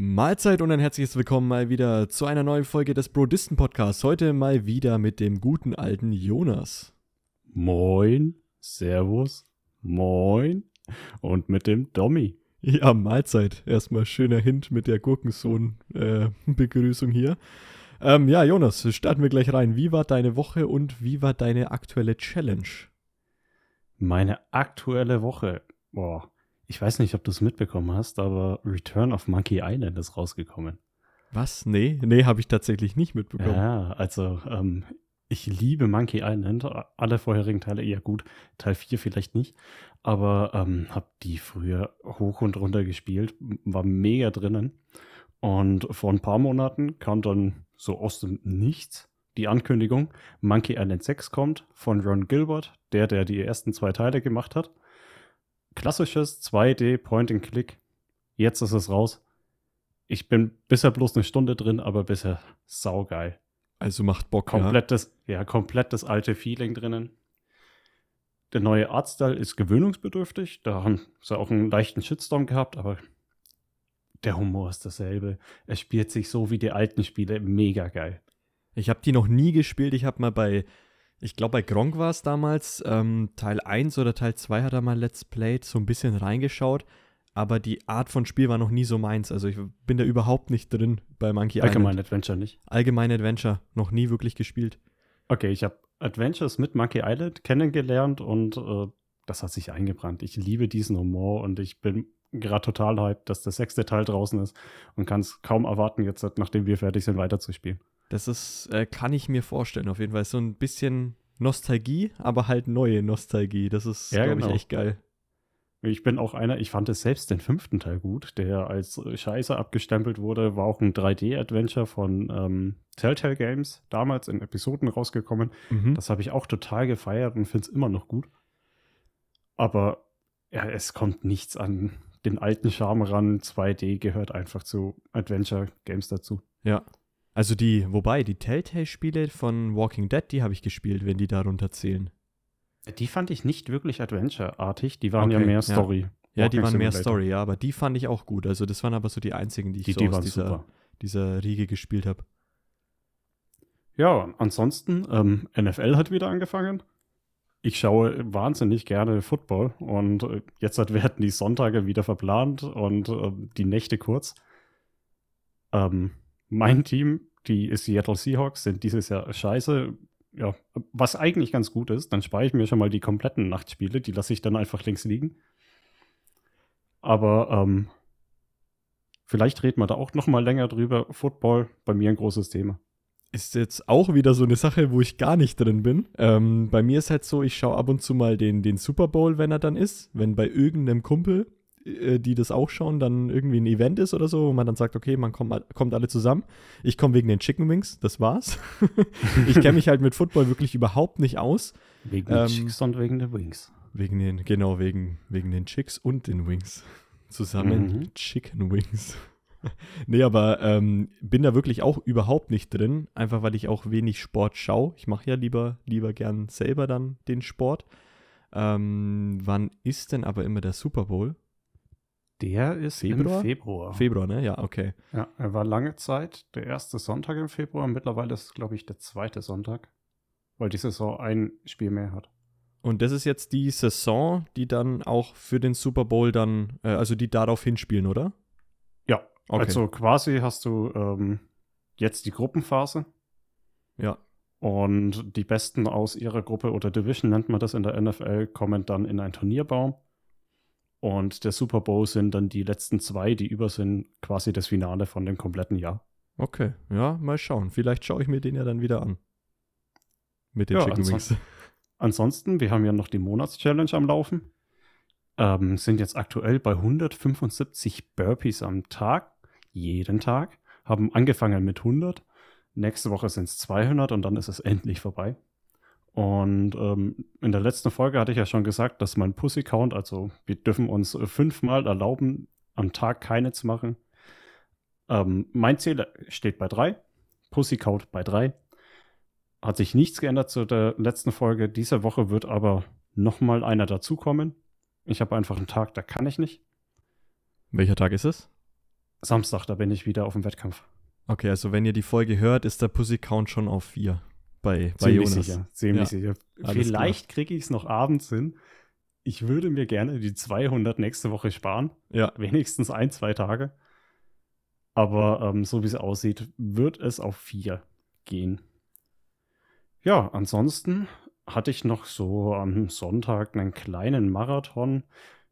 Mahlzeit und ein herzliches Willkommen mal wieder zu einer neuen Folge des Brodisten Podcasts. Heute mal wieder mit dem guten alten Jonas. Moin, Servus, Moin und mit dem Dommy. Ja, Mahlzeit. Erstmal schöner Hint mit der Gurkensohn-Begrüßung äh, hier. Ähm, ja, Jonas, starten wir gleich rein. Wie war deine Woche und wie war deine aktuelle Challenge? Meine aktuelle Woche. Boah, ich weiß nicht, ob du es mitbekommen hast, aber Return of Monkey Island ist rausgekommen. Was? Nee, nee, habe ich tatsächlich nicht mitbekommen. Ja, also ähm, ich liebe Monkey Island. Alle vorherigen Teile eher gut. Teil 4 vielleicht nicht. Aber ähm, habe die früher hoch und runter gespielt. War mega drinnen. Und vor ein paar Monaten kam dann so aus dem Nichts die Ankündigung, Monkey Island 6 kommt von Ron Gilbert, der, der die ersten zwei Teile gemacht hat klassisches 2D Point-and-Click. Jetzt ist es raus. Ich bin bisher bloß eine Stunde drin, aber bisher saugeil. Also macht Bock, komplettes, ja. ja, komplett das alte Feeling drinnen. Der neue Artstyle ist gewöhnungsbedürftig. Da haben sie auch einen leichten Shitstorm gehabt, aber der Humor ist dasselbe. Es spielt sich so wie die alten Spiele mega geil. Ich habe die noch nie gespielt. Ich habe mal bei ich glaube, bei Gronk war es damals, ähm, Teil 1 oder Teil 2 hat er mal Let's Played so ein bisschen reingeschaut, aber die Art von Spiel war noch nie so meins. Also ich bin da überhaupt nicht drin bei Monkey Allgemein Island. Allgemein Adventure nicht? Allgemein Adventure, noch nie wirklich gespielt. Okay, ich habe Adventures mit Monkey Island kennengelernt und äh, das hat sich eingebrannt. Ich liebe diesen Humor und ich bin gerade total hyped, dass der sechste Teil draußen ist und kann es kaum erwarten, jetzt, nachdem wir fertig sind, weiterzuspielen. Das ist, äh, kann ich mir vorstellen, auf jeden Fall. So ein bisschen Nostalgie, aber halt neue Nostalgie. Das ist, ja, glaube genau. ich, echt geil. Ich bin auch einer, ich fand es selbst den fünften Teil gut, der als Scheiße abgestempelt wurde, war auch ein 3D-Adventure von ähm, Telltale Games, damals in Episoden rausgekommen. Mhm. Das habe ich auch total gefeiert und finde es immer noch gut. Aber ja, es kommt nichts an den alten Charme ran. 2D gehört einfach zu Adventure Games dazu. Ja, also die, wobei, die Telltale-Spiele von Walking Dead, die habe ich gespielt, wenn die darunter zählen. Die fand ich nicht wirklich Adventure-artig, die waren okay, ja mehr Story. Ja, ja die waren mehr Story, ja, aber die fand ich auch gut. Also das waren aber so die einzigen, die ich die, so die aus dieser, dieser Riege gespielt habe. Ja, ansonsten, ähm, NFL hat wieder angefangen. Ich schaue wahnsinnig gerne Football und äh, jetzt werden die Sonntage wieder verplant und äh, die Nächte kurz. Ähm, mein Team die Seattle Seahawks sind dieses Jahr scheiße. Ja, was eigentlich ganz gut ist, dann spare ich mir schon mal die kompletten Nachtspiele, die lasse ich dann einfach links liegen. Aber ähm, vielleicht reden wir da auch noch mal länger drüber. Football, bei mir ein großes Thema. Ist jetzt auch wieder so eine Sache, wo ich gar nicht drin bin. Ähm, bei mir ist halt so, ich schaue ab und zu mal den, den Super Bowl, wenn er dann ist. Wenn bei irgendeinem Kumpel die das auch schauen, dann irgendwie ein Event ist oder so, wo man dann sagt, okay, man kommt, kommt alle zusammen. Ich komme wegen den Chicken Wings, das war's. ich kenne mich halt mit Football wirklich überhaupt nicht aus. Wegen ähm, den Chicks und wegen den Wings. Wegen den, genau, wegen, wegen den Chicks und den Wings. Zusammen mhm. Chicken Wings. nee, aber ähm, bin da wirklich auch überhaupt nicht drin, einfach weil ich auch wenig Sport schaue. Ich mache ja lieber, lieber gern selber dann den Sport. Ähm, wann ist denn aber immer der Super Bowl? Der ist Februar? im Februar. Februar, ne? Ja, okay. Ja, er war lange Zeit der erste Sonntag im Februar. Mittlerweile ist es, glaube ich, der zweite Sonntag, weil die Saison ein Spiel mehr hat. Und das ist jetzt die Saison, die dann auch für den Super Bowl dann, äh, also die darauf hinspielen, oder? Ja, okay. also quasi hast du ähm, jetzt die Gruppenphase. Ja. Und die Besten aus ihrer Gruppe oder Division nennt man das in der NFL, kommen dann in einen Turnierbaum. Und der Super Bowl sind dann die letzten zwei, die über sind, quasi das Finale von dem kompletten Jahr. Okay, ja, mal schauen. Vielleicht schaue ich mir den ja dann wieder an. Mit den ja, Chicken Wings. Ansonsten, wir haben ja noch die Monatschallenge am Laufen. Ähm, sind jetzt aktuell bei 175 Burpees am Tag, jeden Tag. Haben angefangen mit 100. Nächste Woche sind es 200 und dann ist es endlich vorbei. Und ähm, in der letzten Folge hatte ich ja schon gesagt, dass mein Pussy-Count, also wir dürfen uns fünfmal erlauben, am Tag keine zu machen. Ähm, mein Ziel steht bei drei, Pussy-Count bei drei. Hat sich nichts geändert zu der letzten Folge. Diese Woche wird aber nochmal einer dazukommen. Ich habe einfach einen Tag, da kann ich nicht. Welcher Tag ist es? Samstag, da bin ich wieder auf dem Wettkampf. Okay, also wenn ihr die Folge hört, ist der Pussy-Count schon auf vier bei, bei Ziemlich Jonas. sicher. Ziemlich Ja, sicher. alles Vielleicht kriege ich es noch abends hin. Ich würde mir gerne die 200 nächste Woche sparen. Ja, Wenigstens ein, zwei Tage. Aber ähm, so wie es aussieht, wird es auf vier gehen. Ja, ansonsten hatte ich noch so am Sonntag einen kleinen Marathon,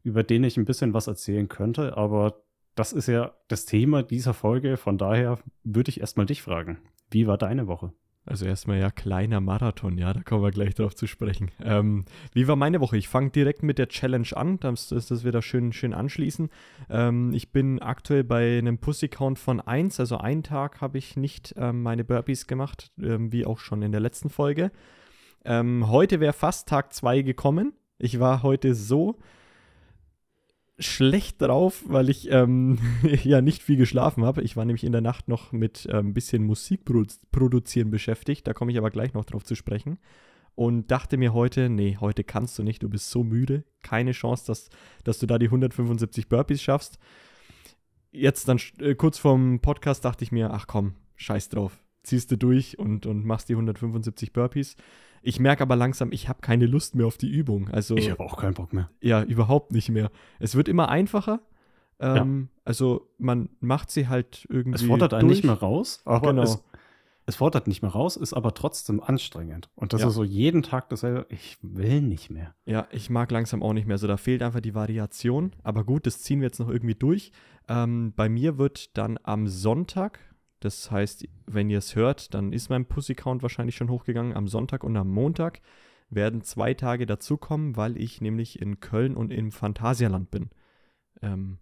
über den ich ein bisschen was erzählen könnte, aber das ist ja das Thema dieser Folge, von daher würde ich erstmal dich fragen. Wie war deine Woche? Also erstmal ja kleiner Marathon, ja, da kommen wir gleich drauf zu sprechen. Ähm, wie war meine Woche? Ich fange direkt mit der Challenge an, dass, dass wir da schön, schön anschließen. Ähm, ich bin aktuell bei einem Pussy-Count von 1, also einen Tag habe ich nicht ähm, meine Burpees gemacht, ähm, wie auch schon in der letzten Folge. Ähm, heute wäre fast Tag 2 gekommen. Ich war heute so schlecht drauf, weil ich ähm, ja nicht viel geschlafen habe. Ich war nämlich in der Nacht noch mit ein ähm, bisschen Musik produ produzieren beschäftigt. Da komme ich aber gleich noch drauf zu sprechen. Und dachte mir heute, nee, heute kannst du nicht, du bist so müde. Keine Chance, dass, dass du da die 175 Burpees schaffst. Jetzt dann äh, kurz vorm Podcast dachte ich mir, ach komm, scheiß drauf. Ziehst du durch und, und machst die 175 Burpees. Ich merke aber langsam, ich habe keine Lust mehr auf die Übung. Also Ich habe auch keinen Bock mehr. ja, überhaupt nicht mehr. Es wird immer einfacher. Ähm, Also man macht sie halt irgendwie. Es fordert einen durch. nicht mehr raus, aber Genau. es, es fordert nicht mehr raus, ist aber trotzdem anstrengend. Und das Ja. ist so jeden Tag dasselbe. Ich will nicht mehr. Ja, ich mag langsam auch nicht mehr. So, da fehlt einfach die Variation. Aber gut, das ziehen wir jetzt noch irgendwie durch. Ähm, bei mir wird dann am Sonntag, das heißt, wenn ihr es hört, dann ist mein Pussy-Count wahrscheinlich schon hochgegangen. Am Sonntag und am Montag werden zwei Tage dazukommen, weil ich nämlich in Köln und im Phantasialand bin. Ähm,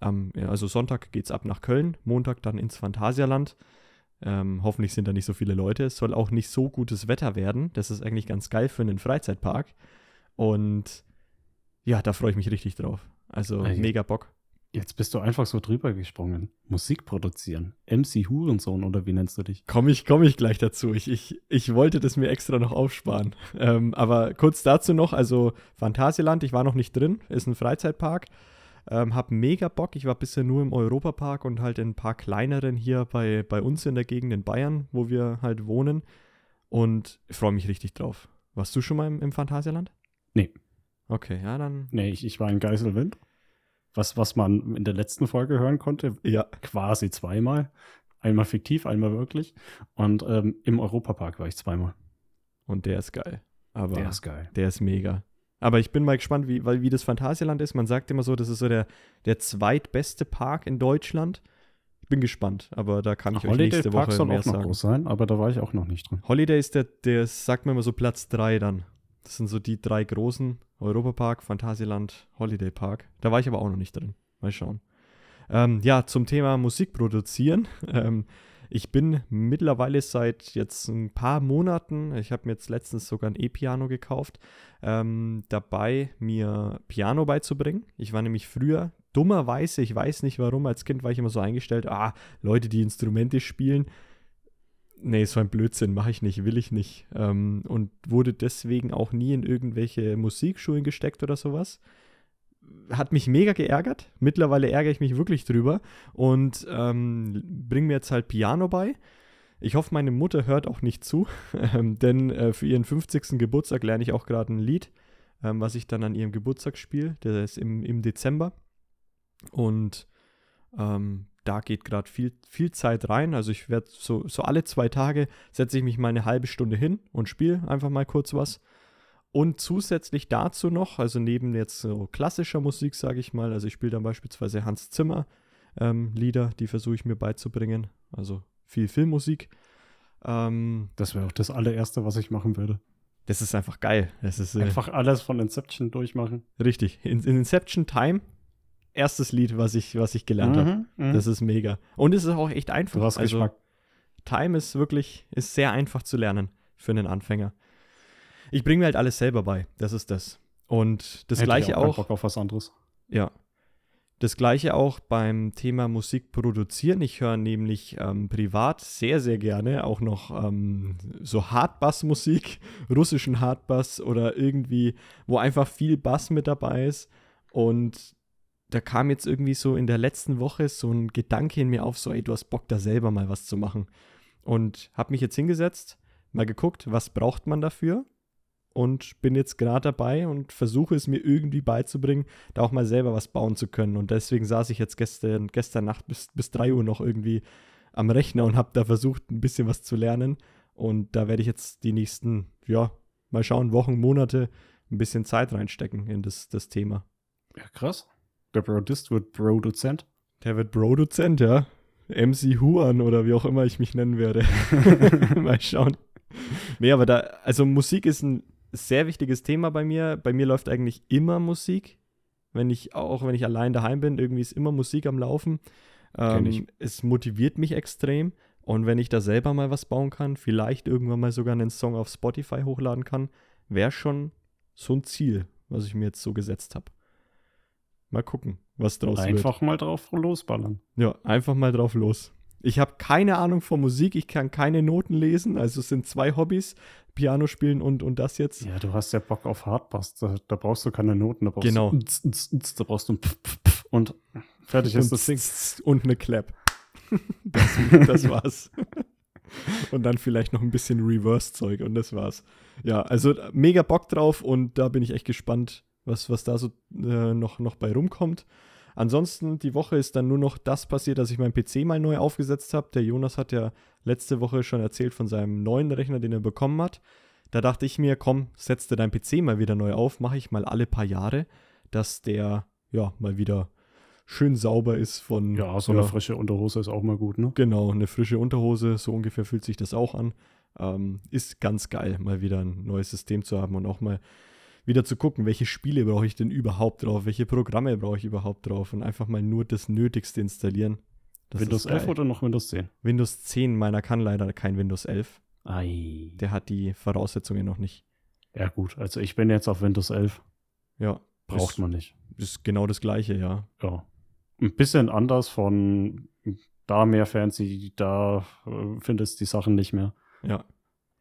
am, also Sonntag geht's ab nach Köln, Montag dann ins Phantasialand. Ähm, hoffentlich sind da nicht so viele Leute. Es soll auch nicht so gutes Wetter werden. Das ist eigentlich ganz geil für einen Freizeitpark. Und ja, da freue ich mich richtig drauf. Also Ey. mega Bock. Jetzt bist du einfach so drüber gesprungen. Musik produzieren. MC Hurensohn oder wie nennst du dich? Komme ich, komm ich gleich dazu. Ich, ich, ich wollte das mir extra noch aufsparen. Ähm, aber kurz dazu noch, also Phantasialand, ich war noch nicht drin, ist ein Freizeitpark. Ähm, hab mega Bock. Ich war bisher nur im Europapark und halt in ein paar kleineren hier bei, bei uns in der Gegend in Bayern, wo wir halt wohnen. Und freue mich richtig drauf. Warst du schon mal im, im Phantasialand? Nee. Okay, ja, dann. Nee, ich, ich war in Geiselwind. Was, was man in der letzten Folge hören konnte, Ja, quasi zweimal. Einmal fiktiv, einmal wirklich. Und ähm, im Europapark war ich zweimal. und der ist geil. Aber Der ist geil. Der ist mega. Aber ich bin mal gespannt, wie, weil, wie das Phantasialand ist. Man sagt immer so, das ist so der, der zweitbeste Park in Deutschland. Ich bin gespannt, aber da kann ich euch Holiday nächste Park Woche soll mehr auch noch sagen. groß sein, aber da war ich auch noch nicht drin. Holiday ist der, der sagt man immer so Platz 3 dann. Das sind so die drei großen. Europapark, Phantasialand, Holiday Park. Da war ich aber auch noch nicht drin. Mal schauen. Ähm, ja, zum Thema Musik produzieren. Ähm, ich bin mittlerweile seit jetzt ein paar Monaten, ich habe mir jetzt letztens sogar ein E-Piano gekauft, ähm, dabei, mir Piano beizubringen. Ich war nämlich früher dummerweise, ich weiß nicht warum, als Kind war ich immer so eingestellt, ah, Leute, die Instrumente spielen, nee, so ein Blödsinn, mache ich nicht, will ich nicht. Ähm, und wurde deswegen auch nie in irgendwelche Musikschulen gesteckt oder sowas. Hat mich mega geärgert. Mittlerweile ärgere ich mich wirklich drüber und ähm, bringe mir jetzt halt Piano bei. Ich hoffe, meine Mutter hört auch nicht zu, ähm, denn äh, für ihren 50. Geburtstag lerne ich auch gerade ein Lied, ähm, was ich dann an ihrem Geburtstag spiele. Der ist im, im Dezember. Und ähm, da geht gerade viel, viel Zeit rein. Also ich werde so, so alle zwei Tage setze ich mich mal eine halbe Stunde hin und spiele einfach mal kurz was. Und zusätzlich dazu noch, also neben jetzt so klassischer Musik, sage ich mal, also ich spiele dann beispielsweise Hans Zimmer ähm, Lieder, die versuche ich mir beizubringen. Also viel Filmmusik. Ähm, Das wäre auch das allererste, was ich machen würde. das ist einfach geil. Das ist äh, Einfach alles von Inception durchmachen. richtig. In, in Inception Time, erstes Lied, was ich, was ich gelernt habe. Mhm, mhm. Das ist mega. Und es ist auch echt einfach. du hast also, Geschmack. Time ist wirklich, ist sehr einfach zu lernen für einen Anfänger. Ich bringe mir halt alles selber bei. Das ist das. Und das Hätte ich gleiche keinen auch, Bock auf was anderes. ja. Das gleiche auch beim Thema Musik produzieren. Ich höre nämlich ähm, privat sehr, sehr gerne auch noch ähm, so Hardbass-Musik, russischen Hardbass oder irgendwie, wo einfach viel Bass mit dabei ist. Und da kam jetzt irgendwie so in der letzten Woche so ein Gedanke in mir auf, so, ey, du hast Bock da selber mal was zu machen. Und habe mich jetzt hingesetzt, mal geguckt, was braucht man dafür und bin jetzt gerade dabei und versuche es mir irgendwie beizubringen, da auch mal selber was bauen zu können. Und deswegen saß ich jetzt gestern, gestern Nacht bis, bis 3 Uhr noch irgendwie am Rechner und habe da versucht, ein bisschen was zu lernen. Und da werde ich jetzt die nächsten, ja, mal schauen, Wochen, Monate ein bisschen Zeit reinstecken in das, das Thema. Ja, krass. Der Brodist wird Bro-Dozent. Der wird Bro-Dozent, ja. MC Huan oder wie auch immer ich mich nennen werde. mal schauen. Nee, aber da, also Musik ist ein sehr wichtiges Thema bei mir. Bei mir läuft eigentlich immer Musik. Wenn ich, auch wenn ich allein daheim bin, irgendwie ist immer Musik am Laufen. Ähm, es motiviert mich extrem. Und wenn ich da selber mal was bauen kann, vielleicht irgendwann mal sogar einen Song auf Spotify hochladen kann, wäre schon so ein Ziel, was ich mir jetzt so gesetzt habe. Mal gucken, was draus einfach wird. Einfach mal drauf losballern. Ja, einfach mal drauf los. Ich habe keine Ahnung von Musik, ich kann keine Noten lesen, also es sind zwei Hobbys, Piano spielen und, und das jetzt. Ja, du hast ja Bock auf Hardbass, da, da brauchst du keine Noten, da brauchst genau. du da brauchst du ein und fertig ist das Ding. Und eine Clap. Das, das war's. und dann vielleicht noch ein bisschen Reverse-Zeug und das war's. Ja, also mega Bock drauf und da bin ich echt gespannt, was, was da so äh, noch, noch bei rumkommt. Ansonsten, die Woche ist dann nur noch das passiert, dass ich meinen PC mal neu aufgesetzt habe. Der Jonas hat ja letzte Woche schon erzählt von seinem neuen Rechner, den er bekommen hat. Da dachte ich mir, komm, setz dir dein PC mal wieder neu auf, mache ich mal alle paar Jahre, dass der ja mal wieder schön sauber ist von. Ja, so ja, eine frische Unterhose ist auch mal gut, ne? Genau, eine frische Unterhose, so ungefähr fühlt sich das auch an. Ähm, ist ganz geil, mal wieder ein neues System zu haben und auch mal wieder zu gucken, welche Spiele brauche ich denn überhaupt drauf, welche Programme brauche ich überhaupt drauf und einfach mal nur das Nötigste installieren. Das Windows 11 oder noch Windows 10? Windows 10, meiner kann leider kein Windows 11. Ei. Der hat die Voraussetzungen noch nicht. Ja, gut. Also ich bin jetzt auf Windows 11. Ja. Braucht ist, man nicht. Ist genau das Gleiche, ja. Ja. Ein bisschen anders von da mehr fancy, da äh, findest die Sachen nicht mehr. Ja.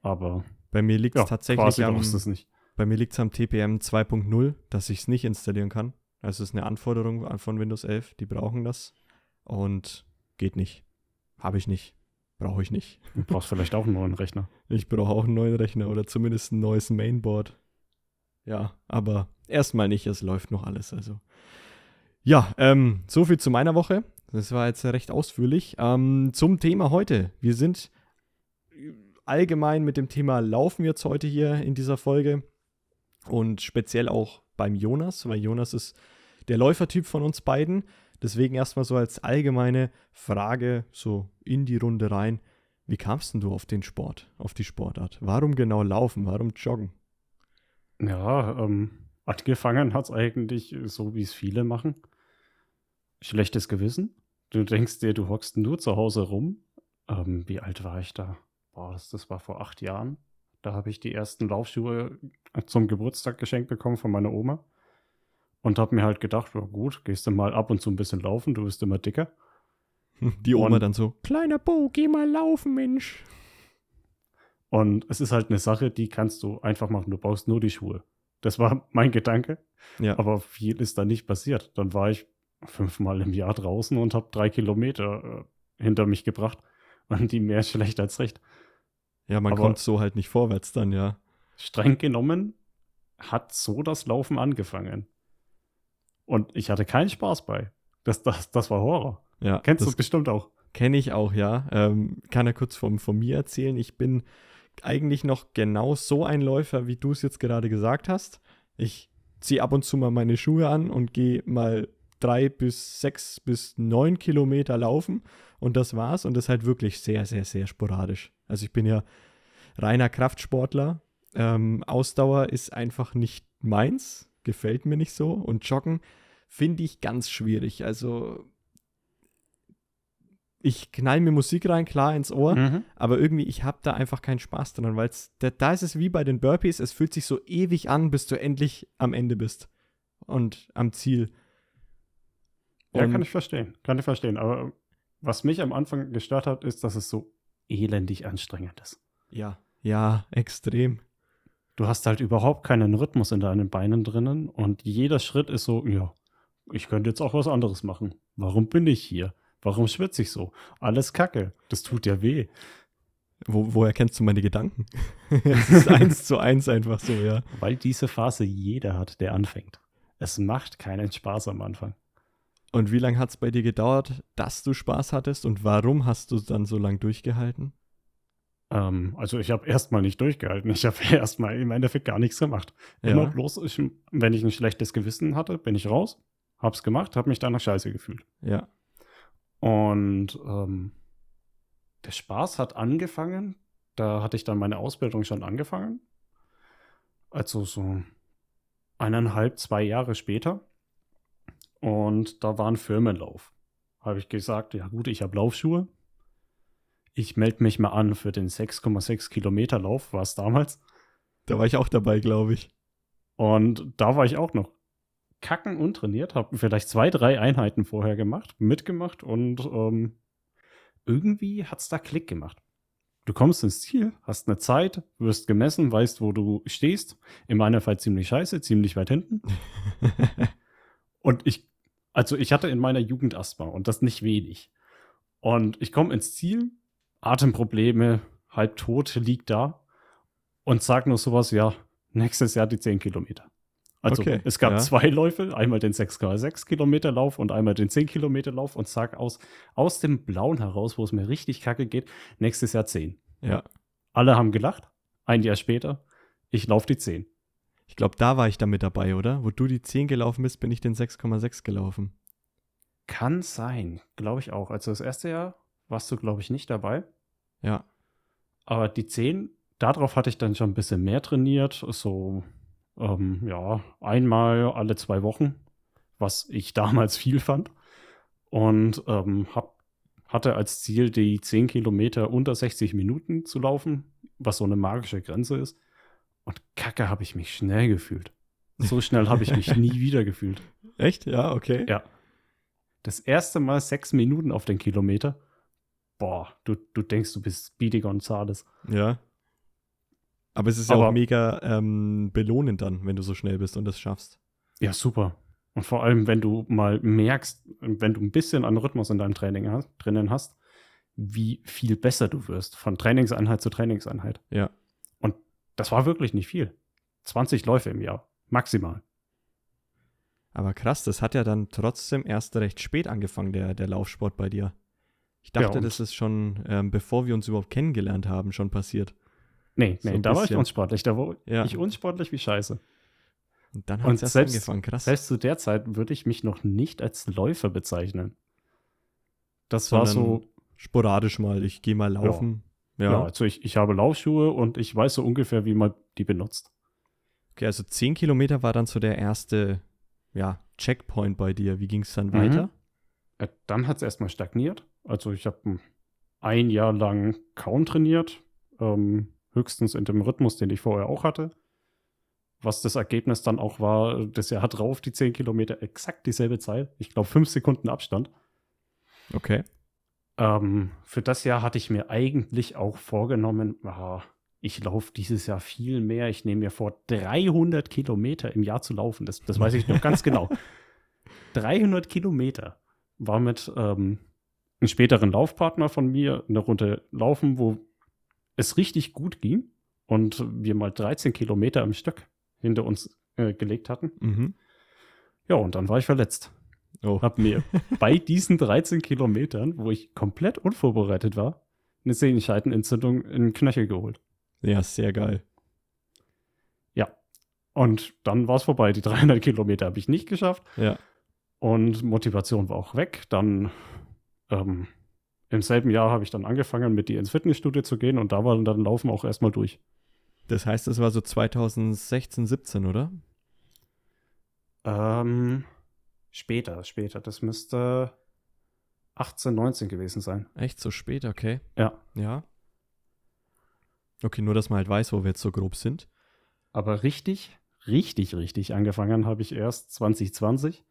Aber. Bei mir liegt es ja, tatsächlich am, es nicht. Bei mir liegt es am TPM 2.0, dass ich es nicht installieren kann. Also es ist eine Anforderung von Windows 11, die brauchen das. Und geht nicht. Habe ich nicht. Brauche ich nicht. Du brauchst vielleicht auch einen neuen Rechner. Ich brauche auch einen neuen Rechner oder zumindest ein neues Mainboard. Ja, aber erstmal nicht, es läuft noch alles. Also. Ja, ähm, so viel zu meiner Woche. Das war jetzt recht ausführlich. Ähm, zum Thema heute. Wir sind allgemein mit dem Thema Laufen jetzt heute hier in dieser Folge. Und speziell auch beim Jonas, weil Jonas ist der Läufertyp von uns beiden. Deswegen erstmal so als allgemeine Frage so in die Runde rein. Wie kamst denn du auf den Sport, auf die Sportart? Warum genau laufen? Warum joggen? Ja, ähm, angefangen hat es eigentlich so, wie es viele machen. Schlechtes Gewissen. Du denkst dir, du hockst nur zu Hause rum. Ähm, wie alt war ich da? Boah, das, das war vor acht Jahren. Da habe ich die ersten Laufschuhe zum Geburtstag geschenkt bekommen von meiner Oma. Und habe mir halt gedacht, ja gut, gehst du mal ab und zu ein bisschen laufen, du bist immer dicker. Die Oma und, dann so, kleiner Bo, geh mal laufen, Mensch. Und es ist halt eine Sache, die kannst du einfach machen, du brauchst nur die Schuhe. Das war mein Gedanke. Ja. Aber viel ist da nicht passiert. Dann war ich fünfmal im Jahr draußen und habe drei Kilometer äh, hinter mich gebracht. Und die mehr schlecht als recht. Ja, man Aber kommt so halt nicht vorwärts dann, ja. Streng genommen hat so das Laufen angefangen. Und ich hatte keinen Spaß bei. Das, das, das war Horror. Ja, Kennst du bestimmt auch. Kenne ich auch, ja. Ähm, kann er kurz von, von mir erzählen. Ich bin eigentlich noch genau so ein Läufer, wie du es jetzt gerade gesagt hast. Ich ziehe ab und zu mal meine Schuhe an und gehe mal drei bis sechs bis neun Kilometer laufen und das war's. Und das halt wirklich sehr, sehr, sehr sporadisch. Also ich bin ja reiner Kraftsportler. Ähm, Ausdauer ist einfach nicht meins gefällt mir nicht so. Und Joggen finde ich ganz schwierig. Also ich knall mir Musik rein, klar ins Ohr, mhm. aber irgendwie, ich habe da einfach keinen Spaß dran, weil da, da ist es wie bei den Burpees, es fühlt sich so ewig an, bis du endlich am Ende bist und am Ziel. Und ja, kann ich verstehen, kann ich verstehen. Aber was mich am Anfang gestört hat, ist, dass es so elendig anstrengend ist. Ja, ja, extrem du hast halt überhaupt keinen Rhythmus in deinen Beinen drinnen und jeder Schritt ist so, ja, ich könnte jetzt auch was anderes machen. Warum bin ich hier? Warum schwitze ich so? Alles Kacke. Das tut ja weh. Wo, woher kennst du meine Gedanken? es ist eins zu eins einfach so, ja. Weil diese Phase jeder hat, der anfängt. Es macht keinen Spaß am Anfang. Und wie lange hat es bei dir gedauert, dass du Spaß hattest und warum hast du dann so lange durchgehalten? Ähm, also ich habe erstmal nicht durchgehalten. Ich habe erstmal im Endeffekt gar nichts gemacht. Ja. Immer bloß, ich, wenn ich ein schlechtes Gewissen hatte, bin ich raus, hab's gemacht, hab mich danach scheiße gefühlt. Ja. Und ähm, der Spaß hat angefangen. Da hatte ich dann meine Ausbildung schon angefangen. Also so eineinhalb, zwei Jahre später. Und da war ein Firmenlauf. Habe ich gesagt, ja gut, ich habe Laufschuhe. Ich melde mich mal an für den 6,6 Kilometer Lauf, war es damals. Da war ich auch dabei, glaube ich. Und da war ich auch noch kacken untrainiert, habe vielleicht zwei, drei Einheiten vorher gemacht, mitgemacht und ähm, irgendwie hat es da Klick gemacht. Du kommst ins Ziel, hast eine Zeit, wirst gemessen, weißt, wo du stehst. In meinem Fall ziemlich scheiße, ziemlich weit hinten. und ich, also ich hatte in meiner Jugend Asthma und das nicht wenig. Und ich komme ins Ziel, Atemprobleme, halb tot, liegt da und sag nur sowas, ja, nächstes Jahr die 10 Kilometer. Also Okay, es gab ja. zwei Läufe, einmal den 6,6 Kilometer Lauf und einmal den 10 Kilometer Lauf und sag aus, aus dem Blauen heraus, wo es mir richtig kacke geht, nächstes Jahr 10. Ja. Alle haben gelacht, ein Jahr später, ich laufe die 10. Ich glaube, da war ich dann mit dabei, oder? Wo du die 10 gelaufen bist, bin ich den 6,6 gelaufen. Kann sein, glaube ich auch. Also das erste Jahr warst du, glaube ich, nicht dabei. Ja. Aber die 10, darauf hatte ich dann schon ein bisschen mehr trainiert. So, ähm, ja, einmal alle zwei Wochen, was ich damals viel fand. Und ähm, hab, hatte als Ziel, die 10 Kilometer unter 60 Minuten zu laufen, was so eine magische Grenze ist. Und kacke habe ich mich schnell gefühlt. So schnell habe ich mich nie wieder gefühlt. Echt? Ja, okay. Ja. Das erste Mal sechs Minuten auf den Kilometer. Boah, du, du denkst, du bist Speedy Gonzales. Ja. Aber es ist ja auch mega ähm, belohnend dann, wenn du so schnell bist und das schaffst. Ja, super. Und vor allem, wenn du mal merkst, wenn du ein bisschen an Rhythmus in deinem Training hast, drinnen hast, wie viel besser du wirst, von Trainingseinheit zu Trainingseinheit. Ja. Das war wirklich nicht viel. 20 Läufe im Jahr, maximal. Aber krass, das hat ja dann trotzdem erst recht spät angefangen, der, der Laufsport bei dir. Ich Ja, dachte, und- das ist schon, ähm, bevor wir uns überhaupt kennengelernt haben, schon passiert. Nee, nee, da war ich bisschen. unsportlich. Da war Ja. ich unsportlich wie Scheiße. Und dann hat es erst selbst- angefangen, krass. Selbst zu der Zeit würde ich mich noch nicht als Läufer bezeichnen. Das war Sondern so, sporadisch mal, ich gehe mal laufen. Ja. Ja, also ich, ich habe Laufschuhe und ich weiß so ungefähr, wie man die benutzt. Okay, also 10 Kilometer war dann so der erste, ja, Checkpoint bei dir. Wie ging es dann Mhm. weiter? Äh, Dann hat es erstmal stagniert. Also ich habe ein Jahr lang kaum trainiert, ähm, höchstens in dem Rhythmus, den ich vorher auch hatte. Was das Ergebnis dann auch war, das Jahr hat drauf die 10 Kilometer exakt dieselbe Zeit. Ich glaube, 5 Sekunden Abstand. Okay. Ähm, für das Jahr hatte ich mir eigentlich auch vorgenommen, ah, ich laufe dieses Jahr viel mehr. Ich nehme mir vor, 300 Kilometer im Jahr zu laufen. Das, das weiß ich noch ganz genau. 300 Kilometer war mit ähm, einem späteren Laufpartner von mir eine Runde laufen, wo es richtig gut ging und wir mal 13 Kilometer im Stück hinter uns äh, gelegt hatten. Mhm. Ja, und dann war ich verletzt Oh. habe mir bei diesen 13 Kilometern, wo ich komplett unvorbereitet war, eine Sehenscheidenentzündung in den Knöchel geholt. Ja, sehr geil. Und dann war es vorbei. Die 300 Kilometer habe ich nicht geschafft Ja. und Motivation war auch weg. Dann ähm, im selben Jahr habe ich dann angefangen, mit dir ins Fitnessstudio zu gehen und da war dann Laufen auch erstmal durch. Das heißt, das war so 2016, 17, oder? Ähm, später, später. Das müsste 18, 19 gewesen sein. Echt so spät, okay. Ja. Ja. Okay, nur dass man halt weiß, wo wir jetzt so grob sind. Aber richtig, richtig, richtig angefangen habe ich erst 2020,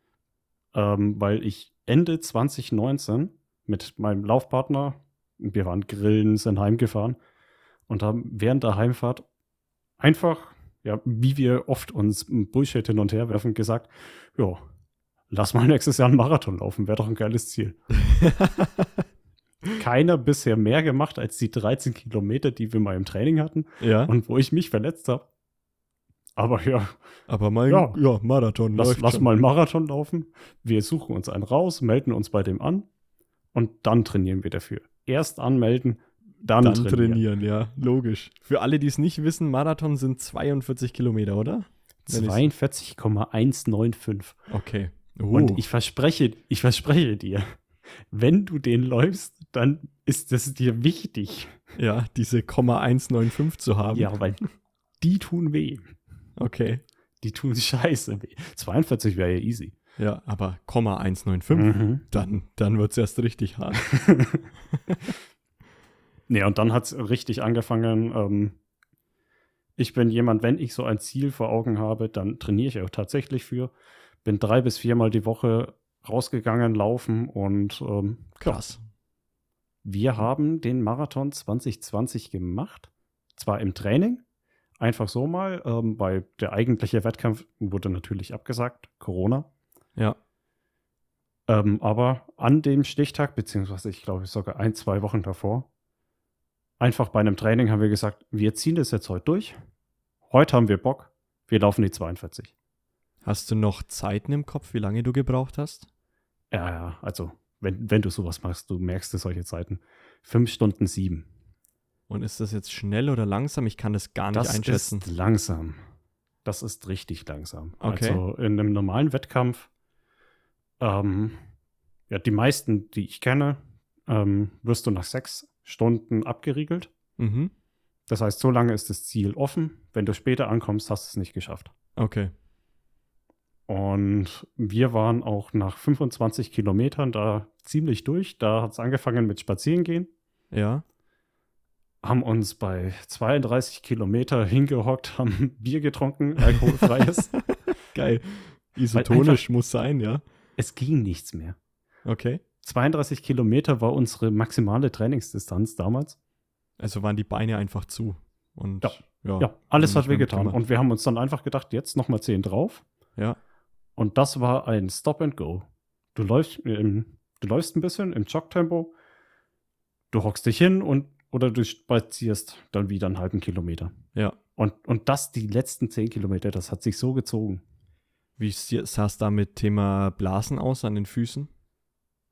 ähm, weil ich Ende 2019 mit meinem Laufpartner, wir waren grillen, sind heimgefahren und haben während der Heimfahrt einfach, ja, wie wir oft uns Bullshit hin und her werfen, gesagt, ja, lass mal nächstes Jahr einen Marathon laufen, wäre doch ein geiles Ziel. Keiner bisher mehr gemacht als die 13 Kilometer, die wir mal im Training hatten Ja. und wo ich mich verletzt habe. Aber ja, Aber mal, Ja. ja, Marathon. lass, lass mal einen Marathon laufen. Wir suchen uns einen raus, melden uns bei dem an und dann trainieren wir dafür. Erst anmelden, dann, Dann trainieren. trainieren. ja, logisch. Für alle, die es nicht wissen, Marathon sind 42 Kilometer, oder? Wenn ich's- 42,195. Okay. Oh. Und ich verspreche, ich verspreche dir, wenn du den läufst, dann ist es dir wichtig. ja, diese Komma 195 zu haben. Ja, weil die tun weh. Okay. Die tun scheiße weh. 42 wäre ja easy. Ja, aber Komma 195, Mhm. dann, dann wird es erst richtig hart. Nee, und dann hat es richtig angefangen. Ähm, ich bin jemand, wenn ich so ein Ziel vor Augen habe, dann trainiere ich auch tatsächlich für. Bin drei bis viermal die Woche rausgegangen, laufen und ähm, Krass. wir haben den Marathon 2020 gemacht. Zwar im Training, einfach so mal, ähm, weil der eigentliche Wettkampf wurde natürlich abgesagt, Corona. Ja. Ähm, aber an dem Stichtag, beziehungsweise ich glaube sogar ein, zwei Wochen davor, einfach bei einem Training haben wir gesagt, wir ziehen das jetzt heute durch. Heute haben wir Bock, wir laufen die 42. Hast du noch Zeiten im Kopf, wie lange du gebraucht hast? Ja, ja, also wenn, wenn du sowas machst, du merkst es solche Zeiten. Fünf Stunden sieben. Und ist das jetzt schnell oder langsam? Ich kann das gar nicht Das einschätzen. ist langsam. Das ist richtig langsam. Okay. Also in einem normalen Wettkampf, ähm, ja, die meisten, die ich kenne, ähm, wirst du nach sechs Stunden abgeriegelt. Mhm. Das heißt, so lange ist das Ziel offen. Wenn du später ankommst, hast du es nicht geschafft. Okay. Und wir waren auch nach 25 Kilometern da ziemlich durch. Da hat es angefangen mit Spazierengehen. Ja. Haben uns bei 32 Kilometer hingehockt, haben Bier getrunken, alkoholfreies. Geil. Isotonisch muss sein, ja. es ging nichts mehr. Okay. 32 Kilometer war unsere maximale Trainingsdistanz damals. Also waren die Beine einfach zu. Und Ja. ja, Ja, alles hat wehgetan. Und wir haben uns dann einfach gedacht, jetzt nochmal 10 drauf. Ja. Und das war ein Stop and Go. Du läufst, im, du läufst ein bisschen im Jogtempo, du hockst dich hin und oder du spazierst dann wieder einen halben Kilometer. Ja. Und, und das die letzten 10 Kilometer, das hat sich so gezogen. Wie sah es da mit Thema Blasen aus an den Füßen?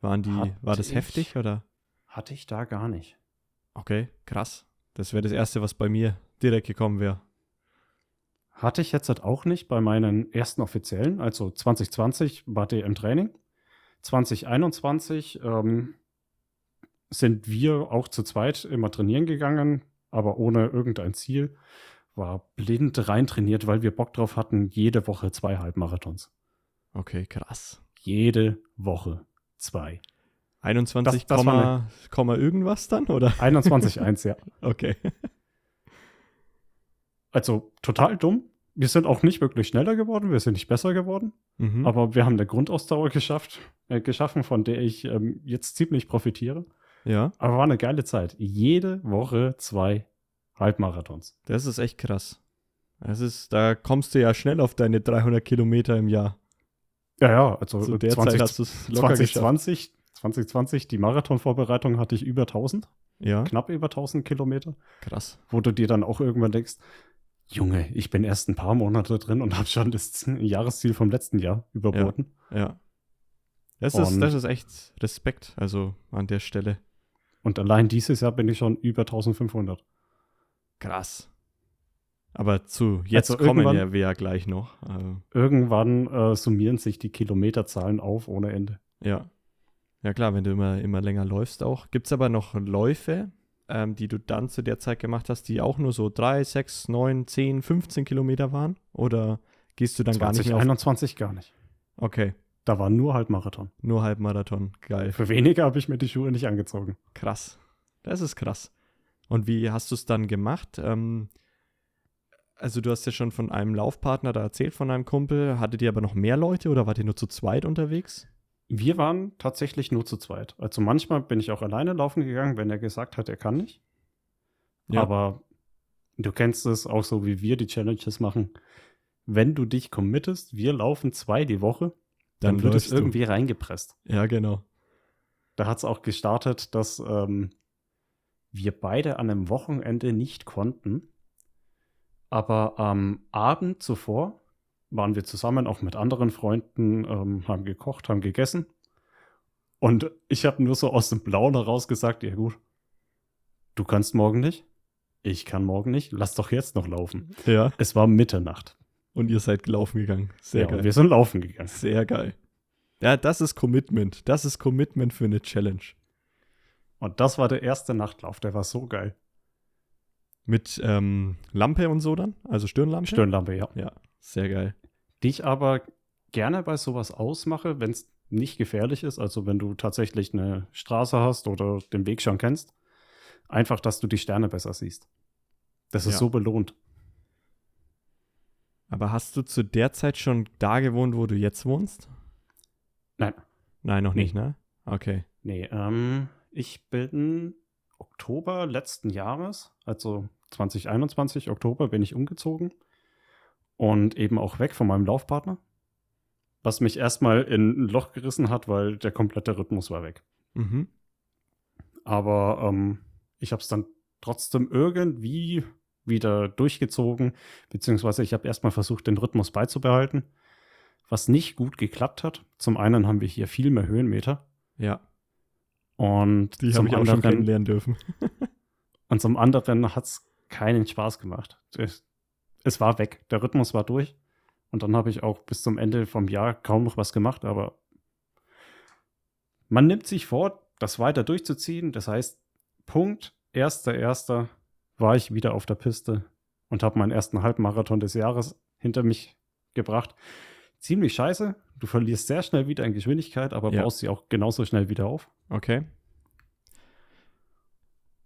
Waren die, Hatte war das ich- heftig oder? Hatte ich da gar nicht. Okay, krass. Das wäre das Erste, was bei mir direkt gekommen wäre. Hatte ich jetzt halt auch nicht bei meinen ersten offiziellen. Also 2020 war der im Training. 2021 ähm, sind wir auch zu zweit immer trainieren gegangen, aber ohne irgendein Ziel. War blind rein trainiert, weil wir Bock drauf hatten, jede Woche zwei Halbmarathons. Okay, krass. Jede Woche zwei. 21, Das- das Komma, Komma irgendwas dann, oder? 21,1, ja. Okay. Also total dumm. Wir sind auch nicht wirklich schneller geworden, wir sind nicht besser geworden. Mhm. Aber wir haben eine Grundausdauer geschafft, äh, geschaffen, von der ich ähm, jetzt ziemlich profitiere. ja, Aber war eine geile Zeit. Jede Woche zwei Halbmarathons. das ist echt krass. Das ist, da kommst du ja schnell auf deine 300 Kilometer im Jahr. Ja, ja, also Zu der 20, Zeit hast du es locker geschafft. 2020, 2020, die Marathonvorbereitung hatte ich über 1000, Ja, knapp über 1000 Kilometer, krass. wo du dir dann auch irgendwann denkst, Junge, ich bin erst ein paar Monate drin und habe schon das Jahresziel vom letzten Jahr überboten. Ja. Das ist, das ist echt Respekt, also an der Stelle. Und allein dieses Jahr bin ich schon über 1500. Krass. Aber zu jetzt Also kommen ja wir ja gleich noch. Also, Irgendwann äh, summieren sich die Kilometerzahlen auf ohne Ende. ja. Ja klar, wenn du immer, immer länger läufst auch. Gibt es aber noch Läufe, ähm, die du dann zu der Zeit gemacht hast, die auch nur so 3, 6, 9, 10, 15 Kilometer waren? Oder gehst du dann gar nicht mehr auf? 2021 gar nicht. Okay, Da war nur Halbmarathon. nur Halbmarathon. Geil. Für weniger habe ich mir die Schuhe nicht angezogen. Krass. Das ist krass. Und wie hast du es dann gemacht? Ähm, also du hast ja schon von einem Laufpartner da erzählt, von einem Kumpel. Hattet ihr aber noch mehr Leute oder wart ihr nur zu zweit unterwegs? Wir waren tatsächlich nur zu zweit. Also manchmal bin ich auch alleine laufen gegangen, wenn er gesagt hat, er kann nicht. Ja. Aber du kennst es auch so, wie wir die Challenges machen. Wenn du dich committest, wir laufen zwei die Woche, Dann, Dann wird es läufst du. irgendwie reingepresst. Ja, genau. Da hat es auch gestartet, dass ähm, wir beide an einem Wochenende nicht konnten. Aber am Abend zuvor waren wir zusammen, auch mit anderen Freunden, ähm, haben gekocht, haben gegessen. Und ich habe nur so aus dem Blauen heraus gesagt, ja gut, du kannst morgen nicht, ich kann morgen nicht, lass doch jetzt noch laufen. Ja. Es war Mitternacht. Und ihr seid laufen gegangen. Sehr ja, geil. wir sind laufen gegangen. Sehr geil. Ja, das ist Commitment. Das ist Commitment für eine Challenge. Und das war der erste Nachtlauf, der war so geil. Mit ähm, Lampe und so dann? Also Stirnlampe? Stirnlampe, ja. Ja, sehr geil. Die ich aber gerne bei sowas ausmache, wenn es nicht gefährlich ist, also wenn du tatsächlich eine Straße hast oder den Weg schon kennst, einfach, dass du die Sterne besser siehst. Das ist Ja. so belohnt. Aber hast du zu der Zeit schon da gewohnt, wo du jetzt wohnst? Nein. Nein, noch Nee. nicht, ne? Okay. Nee, ähm, ich bin Oktober letzten Jahres, also 2021, Oktober, bin ich umgezogen und eben auch weg von meinem Laufpartner, was mich erstmal in ein Loch gerissen hat, weil der komplette Rhythmus war weg. Mhm. Aber ähm, ich habe es dann trotzdem irgendwie wieder durchgezogen, beziehungsweise ich habe erstmal versucht, den Rhythmus beizubehalten, was nicht gut geklappt hat. Zum einen haben wir hier viel mehr Höhenmeter Ja, und die habe ich auch schon kennenlernen dürfen. und zum anderen hat es keinen Spaß gemacht. Es war weg, der Rhythmus war durch und dann habe ich auch bis zum Ende vom Jahr kaum noch was gemacht, aber man nimmt sich vor, das weiter durchzuziehen. Das heißt, Punkt, erster, erster war ich wieder auf der Piste und habe meinen ersten Halbmarathon des Jahres hinter mich gebracht. Ziemlich scheiße. Du verlierst sehr schnell wieder in Geschwindigkeit, aber Ja. baust sie auch genauso schnell wieder auf. Okay.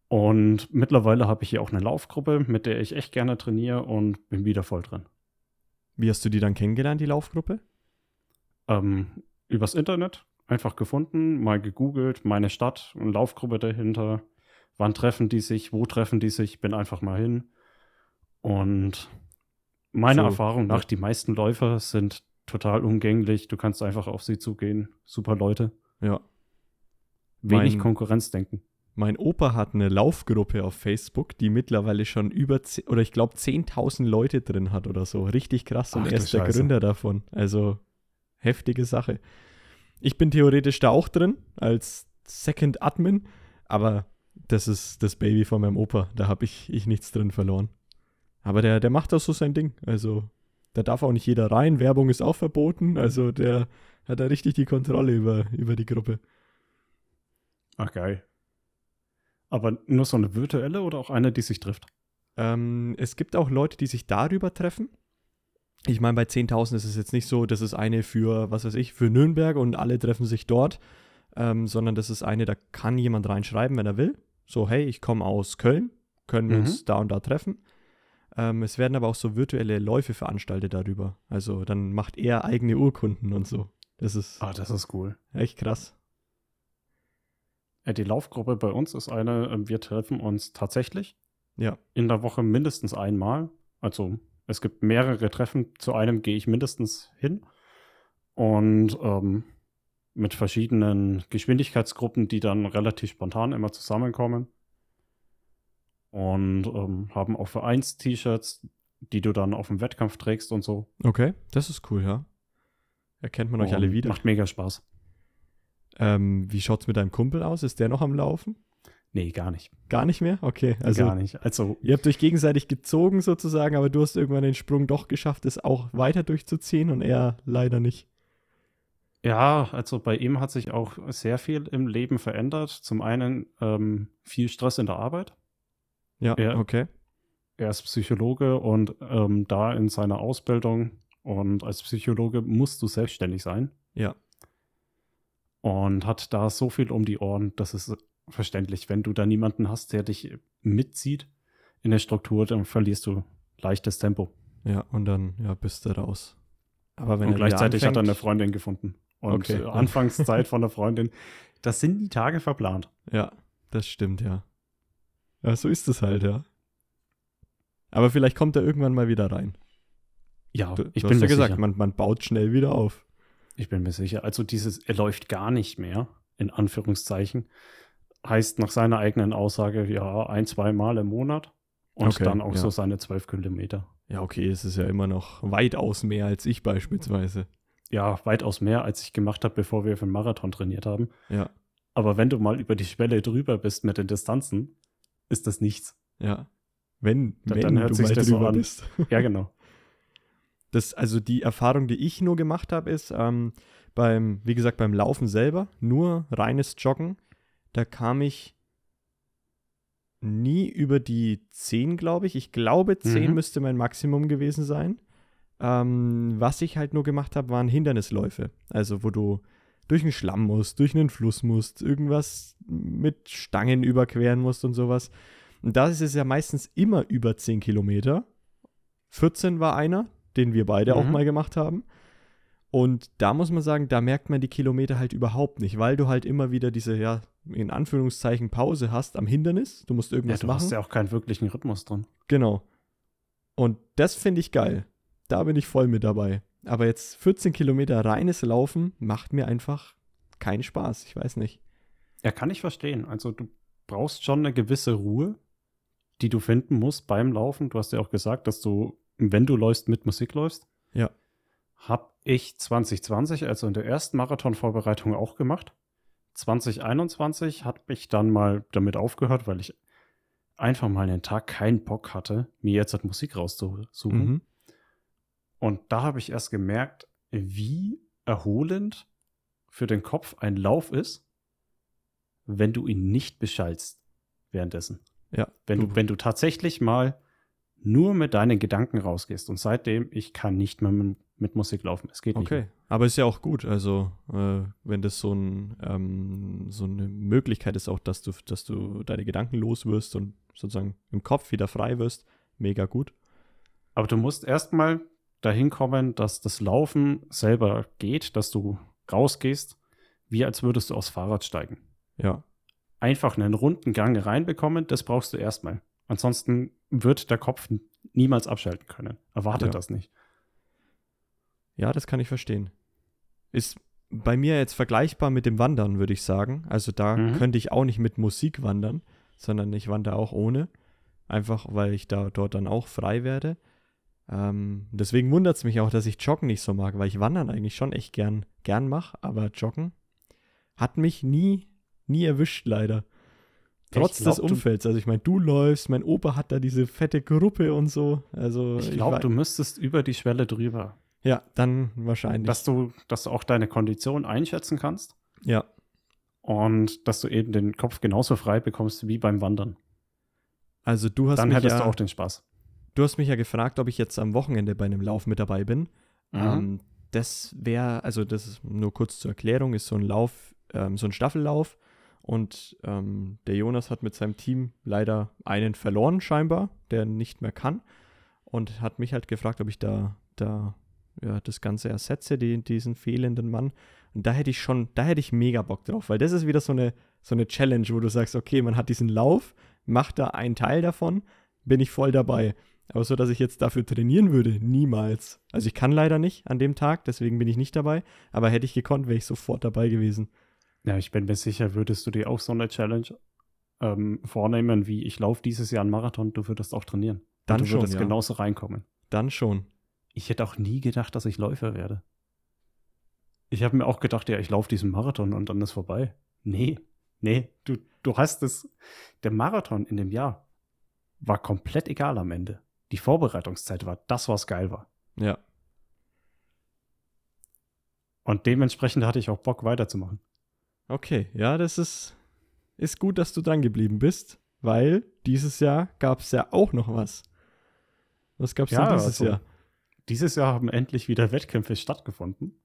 Und mittlerweile habe ich hier auch eine Laufgruppe, mit der ich echt gerne trainiere und bin wieder voll drin. Wie hast du die dann kennengelernt, die Laufgruppe? Ähm, übers Internet einfach gefunden, mal gegoogelt, meine Stadt, eine Laufgruppe dahinter. Wann treffen die sich, wo treffen die sich, bin einfach mal hin. Und meiner So, Erfahrung nach, ja. die meisten Läufer sind total umgänglich. Du kannst einfach auf sie zugehen. Super Leute. Ja. Wenig Mein- Konkurrenzdenken. Mein Opa hat eine Laufgruppe auf Facebook, die mittlerweile schon über, 10, oder ich glaube 10.000 Leute drin hat oder so. Richtig krass. Und Ach er ist der Scheiße. Gründer davon. Also heftige Sache. Ich bin theoretisch da auch drin als Second Admin, aber das ist das Baby von meinem Opa. Da habe ich, ich nichts drin verloren. Aber der, der macht auch so sein Ding. Also da darf auch nicht jeder rein. Werbung ist auch verboten. Also der hat da richtig die Kontrolle über, über die Gruppe. Ach geil. Aber nur so eine virtuelle oder auch eine, die sich trifft? Ähm, es gibt auch Leute, die sich darüber treffen. Ich meine, bei 10.000 ist es jetzt nicht so, das ist eine für, was weiß ich, für Nürnberg und alle treffen sich dort, ähm, sondern das ist eine, da kann jemand reinschreiben, wenn er will. So, hey, ich komme aus Köln, können wir Mhm. uns da und da treffen. Ähm, es werden aber auch so virtuelle Läufe veranstaltet darüber. Also dann macht er eigene Urkunden und so. Das ist Ah, das ist cool. echt krass. Ja, die Laufgruppe bei uns ist eine, ähm, wir treffen uns tatsächlich Ja, in der Woche mindestens einmal. Also es gibt mehrere Treffen. Zu einem gehe ich mindestens hin. Und ähm, mit verschiedenen Geschwindigkeitsgruppen, die dann relativ spontan immer zusammenkommen. Und ähm, haben auch Vereins-T-Shirts, die du dann auf dem Wettkampf trägst und so. okay, das ist cool, ja. Erkennt man euch alle Und wieder. Macht mega Spaß. Ähm, wie schaut's mit deinem Kumpel aus? Ist der noch am Laufen? Nee, gar nicht. Gar nicht mehr? Okay, also gar nicht. Also ihr habt euch gegenseitig gezogen sozusagen, aber du hast irgendwann den Sprung doch geschafft, es auch weiter durchzuziehen und er leider nicht. Ja, also bei ihm hat sich auch sehr viel im Leben verändert. Zum einen ähm, viel Stress in der Arbeit. Ja, Ja. okay. Er ist Psychologe und ähm, da in seiner Ausbildung und als Psychologe musst du selbstständig sein Ja, und hat da so viel um die Ohren, das ist verständlich. Wenn du da niemanden hast, der dich mitzieht in der Struktur, dann verlierst du leichtes Tempo. ja, und dann ja, bist du raus. Aber wenn und gleichzeitig hat er eine anfängt- Freundin gefunden. Und Okay. äh, Anfangszeit von der Freundin, das sind die Tage verplant. Ja, das stimmt, ja. Ja, so ist es halt, ja. Aber vielleicht kommt er irgendwann mal wieder rein. Ja, Du, ich du bin hast ja gesagt, sicher. man, man baut schnell wieder auf. Ich bin mir sicher. Also dieses, er läuft gar nicht mehr, in Anführungszeichen, heißt nach seiner eigenen Aussage, ja, ein, zwei Mal im Monat und Okay, dann auch ja. so seine zwölf Kilometer. Ja, okay, es ist ja immer noch weitaus mehr als ich beispielsweise. Ja, weitaus mehr, als ich gemacht habe, bevor wir für den Marathon trainiert haben. Ja, Aber wenn du mal über die Schwelle drüber bist mit den Distanzen, ist das nichts. ja. Wenn, Dann- wenn dann hört du sich mal das so drüber an. bist. Ja, genau. Das, also die Erfahrung, die ich nur gemacht habe, ist ähm, beim, wie gesagt, beim Laufen selber, nur reines Joggen. Da kam ich nie über die 10, glaube ich. Ich glaube, 10 Mhm. müsste mein Maximum gewesen sein. Ähm, was ich halt nur gemacht habe, waren Hindernisläufe. Also, wo du durch einen Schlamm musst, durch einen Fluss musst, irgendwas mit Stangen überqueren musst und sowas. Und da ist es ja meistens immer über 10 Kilometer. 14 war einer, den wir beide auch Mhm. mal gemacht haben. Und da muss man sagen, da merkt man die Kilometer halt überhaupt nicht, weil du halt immer wieder diese, ja, in Anführungszeichen Pause hast am Hindernis. Du musst Ja, irgendwas du machen. hast ja auch keinen wirklichen Rhythmus drin. Genau. Und das finde ich geil. Da bin ich voll mit dabei. Aber jetzt 14 Kilometer reines Laufen macht mir einfach keinen Spaß. Ich weiß nicht. Ja, kann ich verstehen. Also du brauchst schon eine gewisse Ruhe, die du finden musst beim Laufen. Du hast ja auch gesagt, dass du, wenn du läufst, mit Musik läufst. Ja. Hab ich 2020, also in der ersten Marathonvorbereitung auch gemacht. 2021 hat mich dann mal damit aufgehört, weil ich einfach mal einen Tag keinen Bock hatte, mir jetzt halt Musik rauszusuchen. Mhm. Und da habe ich erst gemerkt, wie erholend für den Kopf ein Lauf ist, wenn du ihn nicht beschallst währenddessen. Ja. Wenn du, wenn du tatsächlich mal nur mit deinen Gedanken rausgehst. Und seitdem, ich kann nicht mehr mit, mit Musik laufen. Es geht nicht. Okay, aber ist ja auch gut. Also, äh, wenn das so, ein, ähm, so eine Möglichkeit ist, auch, dass du, dass du deine Gedanken los wirst und sozusagen im Kopf wieder frei wirst, mega gut. Aber du musst erstmal dahin kommen, dass das Laufen selber geht, dass du rausgehst, wie als würdest du aufs Fahrrad steigen. Ja, einfach einen runden Gang reinbekommen, das brauchst du erstmal. Ansonsten wird der Kopf niemals abschalten können. Erwartet Ja. das nicht. ja, das kann ich verstehen. Ist bei mir jetzt vergleichbar mit dem Wandern, würde ich sagen. Also da Mhm. könnte ich auch nicht mit Musik wandern, sondern ich wandere auch ohne. Einfach weil ich da dort dann auch frei werde. Ähm, deswegen wundert es mich auch, dass ich Joggen nicht so mag, weil ich Wandern eigentlich schon echt gern, gern mache, aber Joggen hat mich nie, nie erwischt, leider. Trotz glaub, des Umfelds. Also ich meine, du läufst, mein Opa hat da diese fette Gruppe und so. Also Ich glaube, du müsstest über die Schwelle drüber. Ja, dann wahrscheinlich. Dass du, dass du auch deine Kondition einschätzen kannst ja, und dass du eben den Kopf genauso frei bekommst wie beim Wandern. also du hast Dann mich hättest ja, du auch den Spaß. du hast mich ja gefragt, ob ich jetzt am Wochenende bei einem Lauf mit dabei bin. Mhm. Ähm, das wäre, also das ist nur kurz zur Erklärung, ist so ein Lauf, ähm, so ein Staffellauf. Und ähm, der Jonas hat mit seinem Team leider einen verloren, scheinbar, der nicht mehr kann. Und hat mich halt gefragt, ob ich da, da ja, das Ganze ersetze, die, diesen fehlenden Mann. Und da hätte ich schon, da hätte ich mega Bock drauf, weil das ist wieder so eine, so eine Challenge, wo du sagst, okay, man hat diesen Lauf, macht da einen Teil davon, bin ich voll dabei. Aber so, dass ich jetzt dafür trainieren würde, niemals. Also ich kann leider nicht an dem Tag, deswegen bin ich nicht dabei. Aber hätte ich gekonnt, wäre ich sofort dabei gewesen. Ja, ich bin mir sicher, würdest du dir auch so eine Challenge ähm, vornehmen, wie ich laufe dieses Jahr einen Marathon, du würdest auch trainieren. Dann du schon, würdest ja. genauso reinkommen. Dann schon. Ich hätte auch nie gedacht, dass ich Läufer werde. Ich habe mir auch gedacht, ja, ich laufe diesen Marathon und dann ist vorbei. Nee, nee, du, du hast es. Der Marathon in dem Jahr war komplett egal am Ende. Die Vorbereitungszeit war das, was geil war. Ja. Und dementsprechend hatte ich auch Bock weiterzumachen. Okay, ja, das ist, ist gut, dass du dran geblieben bist, weil dieses Jahr gab es ja auch noch was. Was gab es Ja, denn dieses also, Jahr? Dieses Jahr haben endlich wieder Wettkämpfe stattgefunden.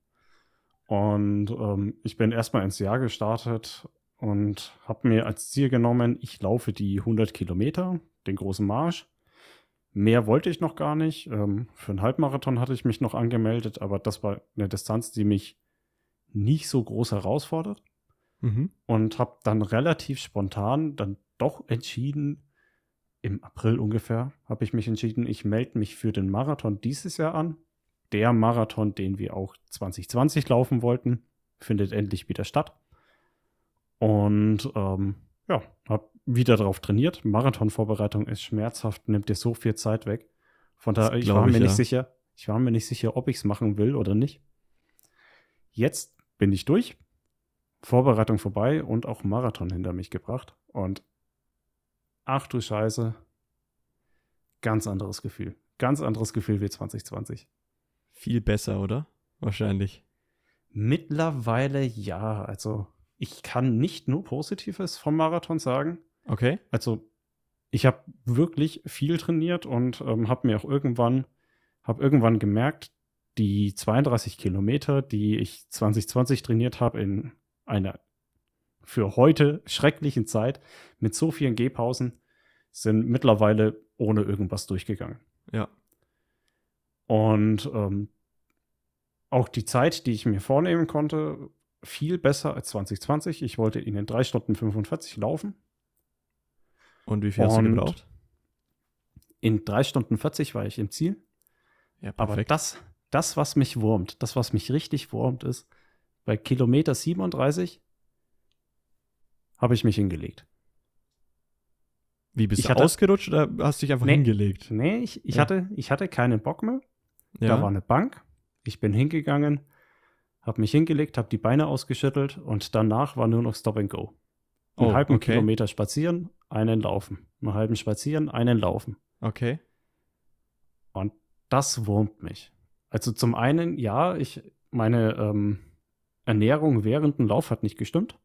Und ähm, ich bin erstmal ins Jahr gestartet und habe mir als Ziel genommen, ich laufe die 100 Kilometer, den großen Marsch. Mehr wollte ich noch gar nicht. Ähm, für einen Halbmarathon hatte ich mich noch angemeldet, aber das war eine Distanz, die mich nicht so groß herausfordert. Mhm. Und habe dann relativ spontan dann doch entschieden, im April ungefähr, habe ich mich entschieden, ich melde mich für den Marathon dieses Jahr an. der Marathon, den wir auch 2020 laufen wollten, findet endlich wieder statt. Und ähm, ja, habe wieder darauf trainiert. Marathonvorbereitung ist schmerzhaft, nimmt dir so viel Zeit weg. Von daher, ich war mir ich, nicht ja. sicher, ich war mir nicht sicher, ob ich es machen will oder nicht. Jetzt bin ich durch, Vorbereitung vorbei und auch Marathon hinter mich gebracht. Und ach du Scheiße, ganz anderes Gefühl. Ganz anderes Gefühl wie 2020. Viel besser, oder? Wahrscheinlich. Mittlerweile ja. Also, ich kann nicht nur Positives vom Marathon sagen. Okay. Also, ich habe wirklich viel trainiert und ähm, habe mir auch irgendwann, habe irgendwann gemerkt, die 32 Kilometer, die ich 2020 trainiert habe in einer für heute schrecklichen Zeit mit so vielen Gehpausen, sind mittlerweile ohne irgendwas durchgegangen. Ja. Und ähm, auch die Zeit, die ich mir vornehmen konnte, viel besser als 2020. Ich wollte in den 3 Stunden 45 laufen. Und wie viel hast du gebraucht? In 3 Stunden 40 war ich im Ziel. Ja, Aber das, das, was mich wurmt, das, was mich richtig wurmt, ist, bei Kilometer 37 habe ich mich hingelegt. Wie bist ich du hatte, ausgerutscht oder hast du dich einfach nee, hingelegt? Nee, ich, ich, ja. hatte, ich hatte keinen Bock mehr. Ja. Da war eine Bank. Ich bin hingegangen, habe mich hingelegt, habe die Beine ausgeschüttelt und danach war nur noch Stop and Go. Einen oh, halben okay. Kilometer spazieren, einen laufen. Einen halben spazieren, einen laufen. Okay. Und das wurmt mich. Also zum einen, ja, ich, meine ähm, Ernährung während dem Lauf hat nicht gestimmt.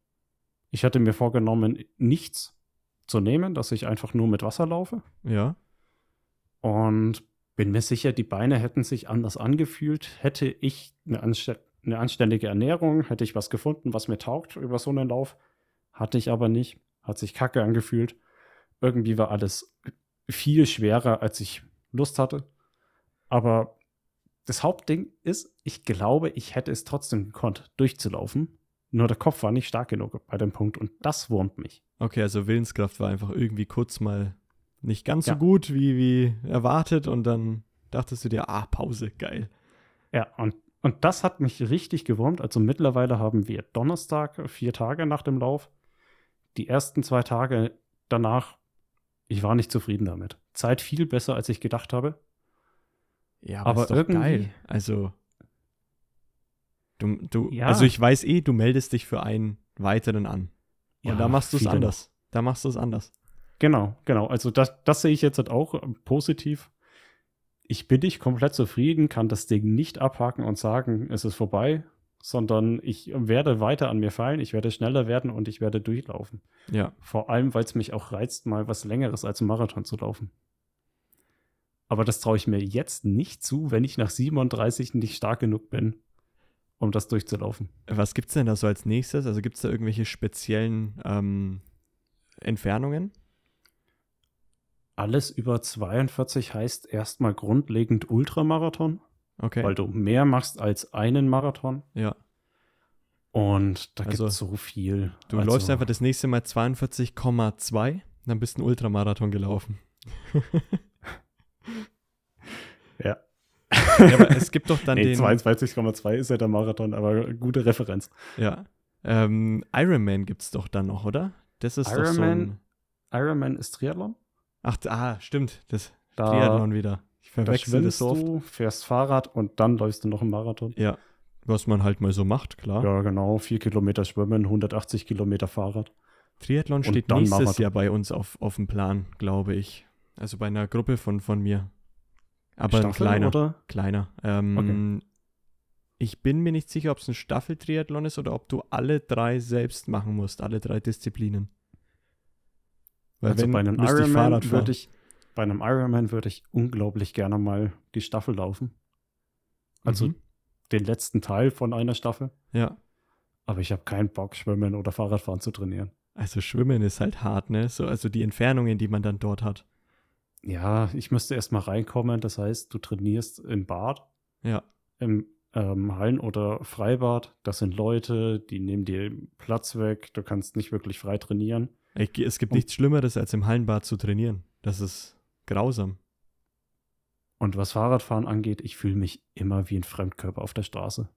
Ich hatte mir vorgenommen, nichts zu nehmen, dass ich einfach nur mit Wasser laufe. Ja. Und bin mir sicher, die Beine hätten sich anders angefühlt, hätte ich eine, anst eine anständige Ernährung, hätte ich was gefunden, was mir taugt über so einen Lauf. Hatte ich aber nicht. Hat sich kacke angefühlt. Irgendwie war alles viel schwerer, als ich Lust hatte. Aber das Hauptding ist, ich glaube, ich hätte es trotzdem gekonnt, durchzulaufen. Nur der Kopf war nicht stark genug bei dem Punkt und das wurmt mich. Okay, also Willenskraft war einfach irgendwie kurz mal nicht ganz ja. so gut wie, wie erwartet und dann dachtest du dir, ah, Pause, geil. Ja, und, und das hat mich richtig gewurmt. Also mittlerweile haben wir Donnerstag, vier Tage nach dem Lauf. Die ersten zwei Tage danach, ich war nicht zufrieden damit. Zeit viel besser, als ich gedacht habe. Ja, aber, aber ist doch irgendwie, geil. Also, du, du, ja. also ich weiß eh, du meldest dich für einen weiteren an. Und ja, da machst du es anders. Da machst du es anders. Genau, genau. Also das, das sehe ich jetzt halt auch positiv. Ich bin nicht komplett zufrieden, kann das Ding nicht abhaken und sagen, es ist vorbei, sondern ich werde weiter an mir fallen, ich werde schneller werden und ich werde durchlaufen. Ja. Vor allem, weil es mich auch reizt, mal was Längeres als ein Marathon zu laufen. Aber das traue ich mir jetzt nicht zu, wenn ich nach 37 nicht stark genug bin, um das durchzulaufen. Was gibt es denn da so als nächstes? Also gibt es da irgendwelche speziellen ähm, Entfernungen? Alles über 42 heißt erstmal grundlegend Ultramarathon. Okay. Weil du mehr machst als einen Marathon. Ja. Und da also, gibt es so viel. Du also, läufst einfach das nächste Mal 42,2, dann bist du einen Ultramarathon gelaufen. ja. ja. aber es gibt doch dann nee, den. 22,2 ist ja der Marathon, aber gute Referenz. Ja. Ähm, Ironman gibt es doch dann noch, oder? Das ist Ironman, doch so ein Ironman ist Triathlon? Ach, ah, stimmt. Das da, Triathlon wieder. Ich verwechsel das so oft. Du fährst Fahrrad und dann läufst du noch einen Marathon. Ja. Was man halt mal so macht, klar. Ja, genau. Vier Kilometer Schwimmen, 180 Kilometer Fahrrad. Triathlon steht nächstes Marathon. Jahr bei uns auf, auf dem Plan, glaube ich. Also bei einer Gruppe von, von mir. Aber Staffel, ein kleiner. Oder? Kleiner. Ähm, okay. Ich bin mir nicht sicher, ob es ein Staffeltriathlon ist oder ob du alle drei selbst machen musst, alle drei Disziplinen. Weil also wenn, bei einem Ironman würde ich, bei einem Ironman würde ich unglaublich gerne mal die Staffel laufen. Also mhm. den letzten Teil von einer Staffel. Ja. Aber ich habe keinen Bock, Schwimmen oder Fahrradfahren zu trainieren. Also Schwimmen ist halt hart, ne? So, also die Entfernungen, die man dann dort hat. Ja, ich müsste erst mal reinkommen. Das heißt, du trainierst im Bad. Ja. Im ähm, Hallen- oder Freibad. Das sind Leute, die nehmen dir Platz weg. Du kannst nicht wirklich frei trainieren. Es gibt nichts Schlimmeres, als im Hallenbad zu trainieren. Das ist grausam. Und was Fahrradfahren angeht, ich fühle mich immer wie ein Fremdkörper auf der Straße.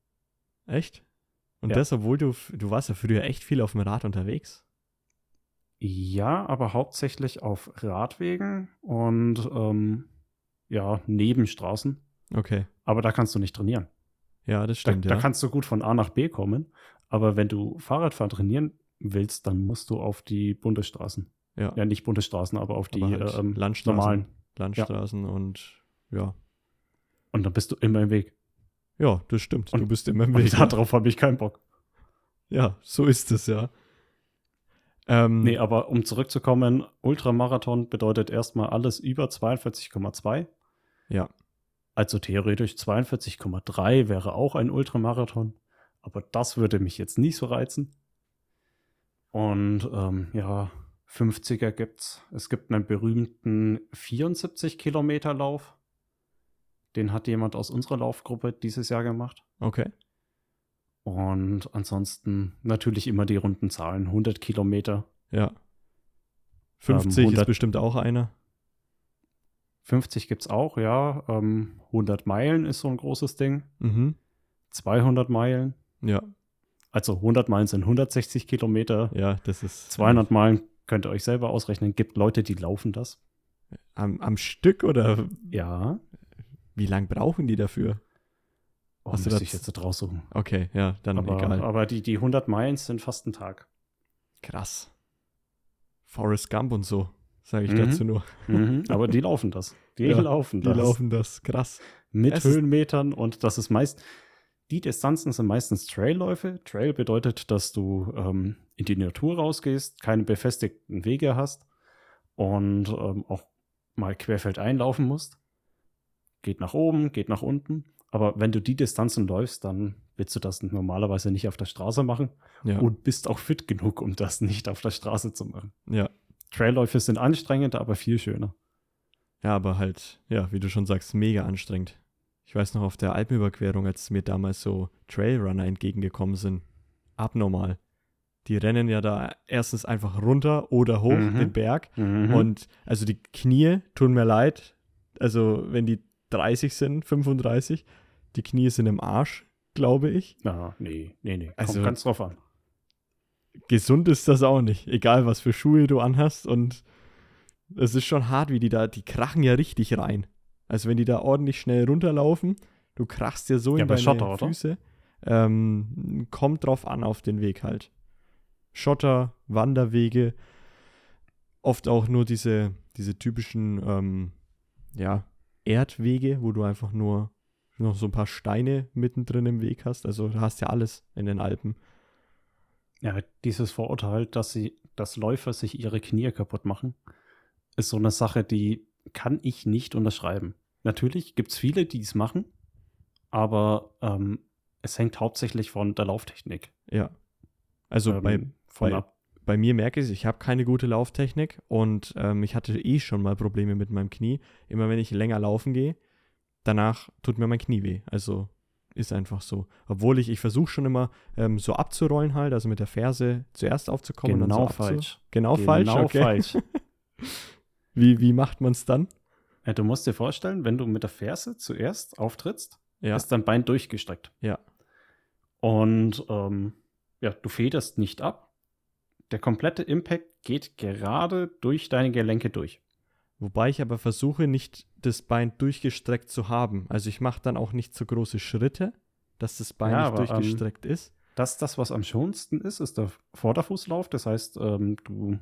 Echt? Und Ja. das, obwohl du, du warst ja früher echt viel auf dem Rad unterwegs. Ja, aber hauptsächlich auf Radwegen und ähm, ja, Nebenstraßen. Okay. Aber da kannst du nicht trainieren. Ja, das Da, stimmt, da ja. kannst du gut von A nach B kommen. Aber wenn du Fahrradfahren trainieren willst, dann musst du auf die Bundesstraßen. ja. Ja, nicht Bundesstraßen, aber auf die Aber halt ähm, Landstraßen. normalen. Landstraßen und ja. Und dann bist du immer im Weg. Ja, das stimmt. du Und- bist immer im Und Weg. ne? darauf habe ich keinen Bock. Ja, so ist es ja. Ähm, Nee, aber um zurückzukommen, Ultramarathon bedeutet erstmal alles über 42,2. Ja. Also theoretisch 42,3 wäre auch ein Ultramarathon. Aber das würde mich jetzt nicht so reizen. Und ähm, ja, 50er gibt's. Es gibt einen berühmten 74 Kilometer Lauf. Den hat jemand aus unserer Laufgruppe dieses Jahr gemacht. Okay. Und ansonsten natürlich immer die runden Zahlen. 100 Kilometer. Ja. 50 ist 100 bestimmt auch einer. 50 gibt's auch, ja. Ähm, 100 Meilen ist so ein großes Ding. Mhm. 200 Meilen. Ja, Also 100 Meilen sind 160 Kilometer. ja, das ist. 200 Meilen könnt ihr euch selber ausrechnen. Gibt Leute, die laufen das. Am, am Stück oder Ja. wie lang brauchen die dafür? Oh, Hast du das- ich jetzt nicht raussuchen. Okay, ja, dann Aber, egal. aber die, die 100 Meilen sind fast ein Tag. Krass. Forrest Gump und so, sage ich Mhm. dazu nur. Mhm, aber die laufen das. Die Ja, laufen Die das. laufen das. Krass. Mit Es Höhenmetern und das ist meist. Die Distanzen sind meistens Trailläufe. Trail bedeutet, dass du ähm, in die Natur rausgehst, keine befestigten Wege hast und ähm, auch mal querfeldein laufen musst. Geht nach oben, geht nach unten. Aber wenn du die Distanzen läufst, dann willst du das normalerweise nicht auf der Straße machen Ja. und bist auch fit genug, um das nicht auf der Straße zu machen. ja. Trailläufe sind anstrengend, aber viel schöner. Ja, aber halt, ja, wie du schon sagst, mega anstrengend. Ich weiß noch auf der Alpenüberquerung, als mir damals so Trailrunner entgegengekommen sind. Abnormal. Die rennen ja da erstens einfach runter oder hoch Mhm. den Berg. Und Und also die Knie tun mir leid. Also wenn die 30 sind, 35, die Knie sind im Arsch, glaube ich. Ah, nee, nee, nee. Also- Kommt ganz drauf an. Gesund ist das auch nicht. Egal, was für Schuhe du anhast. Und es ist schon hart, wie die da, die krachen ja richtig rein. Also wenn die da ordentlich schnell runterlaufen, du krachst ja so Ja, in deine Schotter, oder? Füße. Ähm, kommt drauf an auf den Weg halt. Schotter, Wanderwege, oft auch nur diese, diese typischen, ähm, ja, Erdwege, wo du einfach nur noch so ein paar Steine mittendrin im Weg hast. Also du hast ja alles in den Alpen. Ja, dieses Vorurteil, dass sie, dass Läufer sich ihre Knie kaputt machen, ist so eine Sache, die kann ich nicht unterschreiben. Natürlich gibt es viele, die es machen, aber ähm, es hängt hauptsächlich von der Lauftechnik Ja. Also ähm, bei, von bei- ab. Bei mir merke ich, ich habe keine gute Lauftechnik und ähm, ich hatte eh schon mal Probleme mit meinem Knie. Immer wenn ich länger laufen gehe, danach tut mir mein Knie weh. Also ist einfach so. Obwohl ich, ich versuche schon immer ähm, so abzurollen halt, also mit der Ferse zuerst aufzukommen und Genau dann so abzu- falsch. Genau, falsch, Genau okay. falsch. Wie, wie macht man es dann? Ja, du musst dir vorstellen, wenn du mit der Ferse zuerst auftrittst, Ja, ist dein Bein durchgestreckt. ja, Und ähm, ja, du federst nicht ab. Der komplette Impact geht gerade durch deine Gelenke durch. Wobei ich aber versuche, nicht das Bein durchgestreckt zu haben. Also ich mache dann auch nicht so große Schritte, dass das Bein Ja, nicht aber, ähm, durchgestreckt ist. Das, das, was am schonsten ist, ist der Vorderfußlauf. Das heißt, ähm, du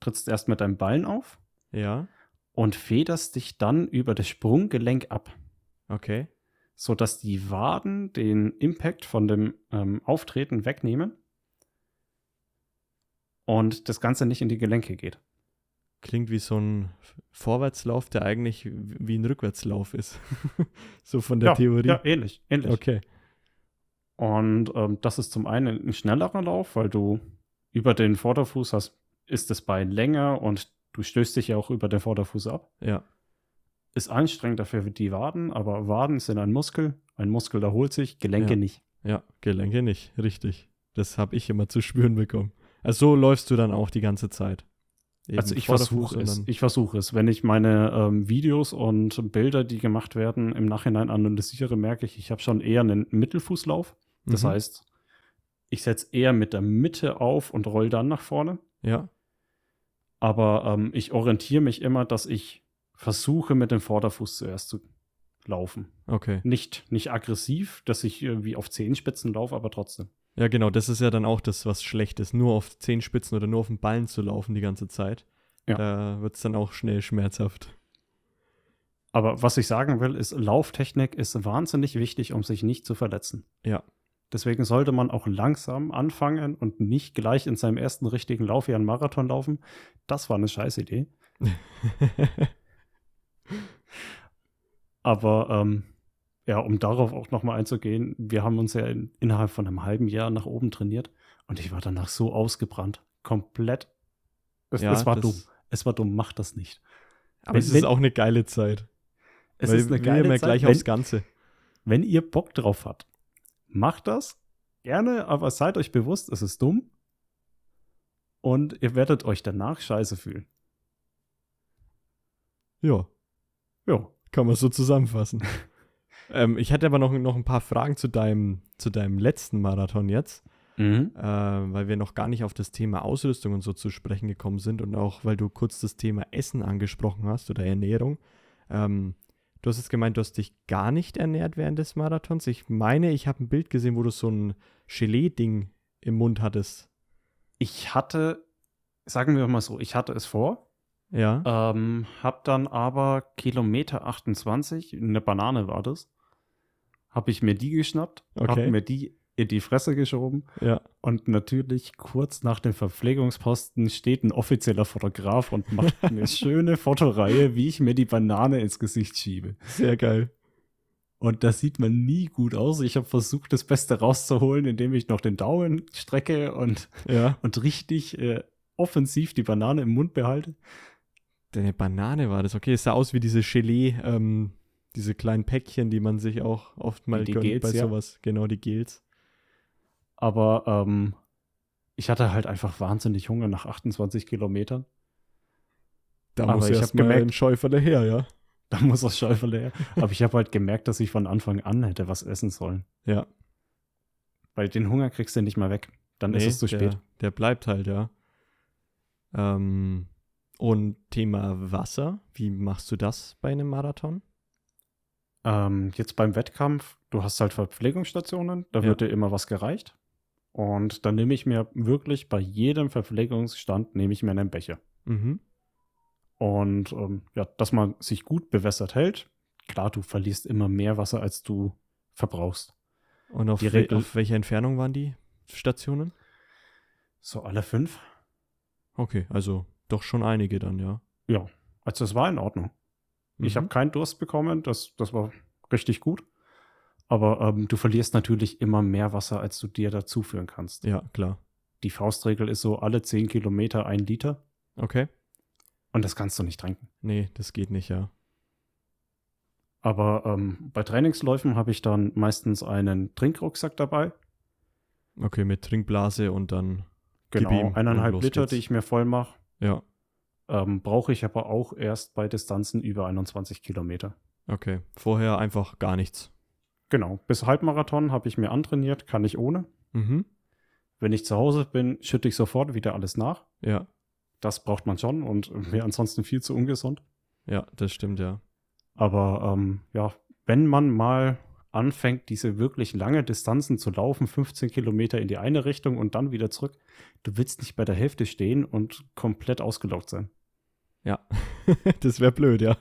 trittst erst mit deinem Bein auf Ja, und federst dich dann über das Sprunggelenk ab, okay. sodass die Waden den Impact von dem ähm, Auftreten wegnehmen und das Ganze nicht in die Gelenke geht. Klingt wie so ein Vorwärtslauf, der eigentlich wie ein Rückwärtslauf ist. so von der ja, Theorie. Ja, ähnlich. ähnlich. Okay. Und ähm, das ist zum einen ein schnellerer Lauf, weil du über den Vorderfuß hast, ist das Bein länger und du stößt dich ja auch über den Vorderfuß ab. Ja, Ist anstrengend dafür für die Waden, aber Waden sind ein Muskel. Ein Muskel erholt sich, Gelenke Ja. nicht. ja, Gelenke nicht, richtig. Das habe ich immer zu spüren bekommen. Also so läufst du dann auch die ganze Zeit. Eben also ich versuche es. Ich versuche es. Wenn ich meine ähm, Videos und Bilder, die gemacht werden, im Nachhinein analysiere, merke ich, ich habe schon eher einen Mittelfußlauf. Das Mhm. heißt, ich setze eher mit der Mitte auf und roll dann nach vorne. Ja, Aber ähm, ich orientiere mich immer, dass ich versuche, mit dem Vorderfuß zuerst zu laufen. okay. Nicht, nicht aggressiv, dass ich irgendwie auf Zehenspitzen laufe, aber trotzdem. Ja, genau, das ist ja dann auch das, was schlecht ist. Nur auf Zehenspitzen oder nur auf den Ballen zu laufen die ganze Zeit. Ja. Da wird es dann auch schnell schmerzhaft. Aber was ich sagen will, ist, Lauftechnik ist wahnsinnig wichtig, um sich nicht zu verletzen. Ja. Deswegen sollte man auch langsam anfangen und nicht gleich in seinem ersten richtigen Laufjahr einen Marathon laufen. Das war eine scheiß Idee. Aber ähm, ja, um darauf auch nochmal einzugehen, wir haben uns ja in, innerhalb von einem halben Jahr nach oben trainiert und ich war danach so ausgebrannt. Komplett. Es, Ja, es war dumm. Es war dumm, macht das nicht. Aber Wenn- es ist wenn- auch eine geile Zeit. Es weil ist eine geile ja gleich Zeit, aufs wenn, Ganze. wenn ihr Bock drauf habt. Macht das gerne, aber seid euch bewusst, es ist dumm. Und ihr werdet euch danach scheiße fühlen. Ja, Ja. kann man so zusammenfassen. ähm, ich hatte aber noch, noch ein paar Fragen zu deinem, zu deinem letzten Marathon jetzt. Mhm. äh, weil wir noch gar nicht auf das Thema Ausrüstung und so zu sprechen gekommen sind und auch weil du kurz das Thema Essen angesprochen hast oder Ernährung. Ähm, du hast jetzt gemeint, du hast dich gar nicht ernährt während des Marathons. Ich meine, ich habe ein Bild gesehen, wo du so ein Gelee-Ding im Mund hattest. Ich hatte, sagen wir mal so, ich hatte es vor, Ja. ähm, hab dann aber Kilometer 28, eine Banane war das, habe ich mir die geschnappt, Okay. habe mir die in die Fresse geschoben ja. und natürlich kurz nach dem Verpflegungsposten steht ein offizieller Fotograf und macht eine schöne Fotoreihe, wie ich mir die Banane ins Gesicht schiebe. Sehr geil. Und das sieht man nie gut aus. Ich habe versucht, das Beste rauszuholen, indem ich noch den Daumen strecke und, Ja. und richtig äh, offensiv die Banane im Mund behalte. Deine Banane war das. Okay, es sah aus wie diese Gelee, ähm, diese kleinen Päckchen, die man sich auch oft mal Die gönnt Gels, bei ja. sowas. Genau, die Gels. Aber ähm, ich hatte halt einfach wahnsinnig Hunger nach 28 Kilometern. Da Aber muss ich erst mal gemerkt- ein Schäuferle her, ja. Da muss das Schäufele her. Aber ich habe halt gemerkt, dass ich von Anfang an hätte was essen sollen. Ja. Weil den Hunger kriegst du nicht mehr weg. Dann ist Nee, es zu spät. Der, der bleibt halt, ja. Ähm, und Thema Wasser, wie machst du das bei einem Marathon? Ähm, jetzt beim Wettkampf, du hast halt Verpflegungsstationen, da Ja. wird dir immer was gereicht. Und dann nehme ich mir wirklich bei jedem Verpflegungsstand nehme ich mir einen Becher. Mhm. Und ähm, ja, dass man sich gut bewässert hält. Klar, du verlierst immer mehr Wasser, als du verbrauchst. Und auf, Regel- auf welcher Entfernung waren die Stationen? So alle fünf? Okay, also doch schon einige dann, ja. Ja, also es war in Ordnung. Ich Mhm. habe keinen Durst bekommen, das, das war richtig gut. Aber ähm, du verlierst natürlich immer mehr Wasser, als du dir dazuführen kannst. Ja, klar. Die Faustregel ist so alle 10 Kilometer ein Liter Okay. und das kannst du nicht trinken. Nee, das geht nicht, ja. Aber ähm, bei Trainingsläufen habe ich dann meistens einen Trinkrucksack dabei. Okay, mit Trinkblase und dann. Genau, eineinhalb Liter, geht's. die ich mir voll mache. Ja, Ähm, Brauche ich aber auch erst bei Distanzen über 21 Kilometer. okay. Vorher einfach gar nichts. Genau, bis Halbmarathon habe ich mir antrainiert, kann ich ohne. Mhm. Wenn ich zu Hause bin, schütte ich sofort wieder alles nach. Ja, Das braucht man schon und wäre ansonsten viel zu ungesund. ja, das stimmt, ja. Aber ähm, ja, wenn man mal anfängt, diese wirklich lange Distanzen zu laufen, 15 Kilometer in die eine Richtung und dann wieder zurück, du willst nicht bei der Hälfte stehen und komplett ausgelaugt sein. Ja, das wäre blöd, ja.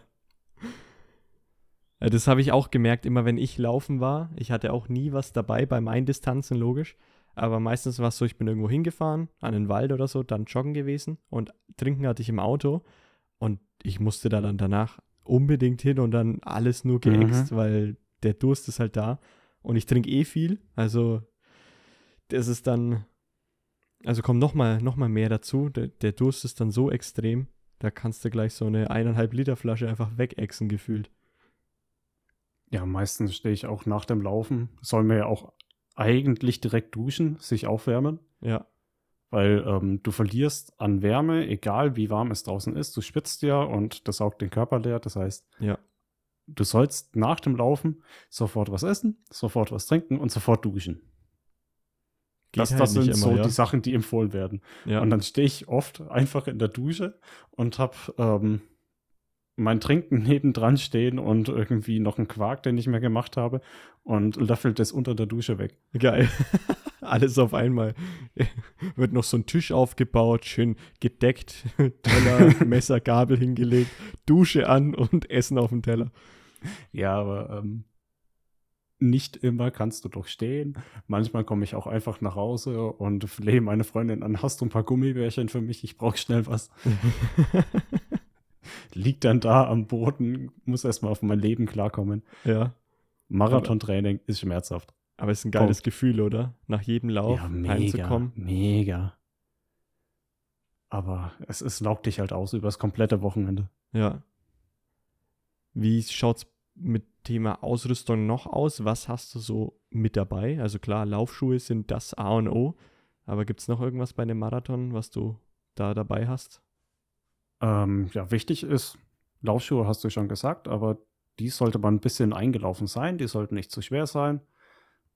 Ja, Das habe ich auch gemerkt, immer wenn ich laufen war. Ich hatte auch nie was dabei bei meinen Distanzen, logisch. Aber meistens war es so, ich bin irgendwo hingefahren, an den Wald oder so, dann joggen gewesen und trinken hatte ich im Auto. Und ich musste da dann danach unbedingt hin und dann alles nur geäxt, weil der Durst ist halt da. Und ich trinke eh viel. Also, das ist dann. Also kommt nochmal noch mal mehr dazu. Der, der Durst ist dann so extrem. Da kannst du gleich so eine eineinhalb Liter Flasche einfach wegexen gefühlt. Ja, meistens stehe ich auch nach dem Laufen, soll mir ja auch eigentlich direkt duschen, sich aufwärmen, Ja, Weil ähm, du verlierst an Wärme, egal wie warm es draußen ist. Du schwitzt ja und das saugt den Körper leer. Das heißt, Ja. Du sollst nach dem Laufen sofort was essen, sofort was trinken und sofort duschen. Geht das halt das nicht sind so immer, ja. die Sachen, die empfohlen werden. Ja. Und dann stehe ich oft einfach in der Dusche und habe ähm, mein Trinken nebendran stehen und irgendwie noch einen Quark, den ich mehr gemacht habe und löffelt das unter der Dusche weg. Geil. Alles auf einmal. Wird noch so ein Tisch aufgebaut, schön gedeckt, Teller, Messer, Gabel hingelegt, Dusche an und Essen auf dem Teller. Ja, aber ähm, nicht immer kannst du doch stehen. Manchmal komme ich auch einfach nach Hause und flehe meine Freundin an, hast du ein paar Gummibärchen für mich? Ich brauche schnell was. Liegt dann da am Boden, muss erstmal auf mein Leben klarkommen. ja. Marathontraining ist schmerzhaft. Aber es ist ein geiles Punkt. Gefühl, oder? Nach jedem Lauf heimzukommen. mega. Aber es, es laugt dich halt aus über das komplette Wochenende. Ja. Wie schaut's mit Thema Ausrüstung noch aus? Was hast du so mit dabei? Also klar, Laufschuhe sind das A und O. Aber gibt's noch irgendwas bei einem Marathon, was du da dabei hast? Ähm, ja, wichtig ist, Laufschuhe hast du schon gesagt, aber die sollte man ein bisschen eingelaufen sein, die sollten nicht zu schwer sein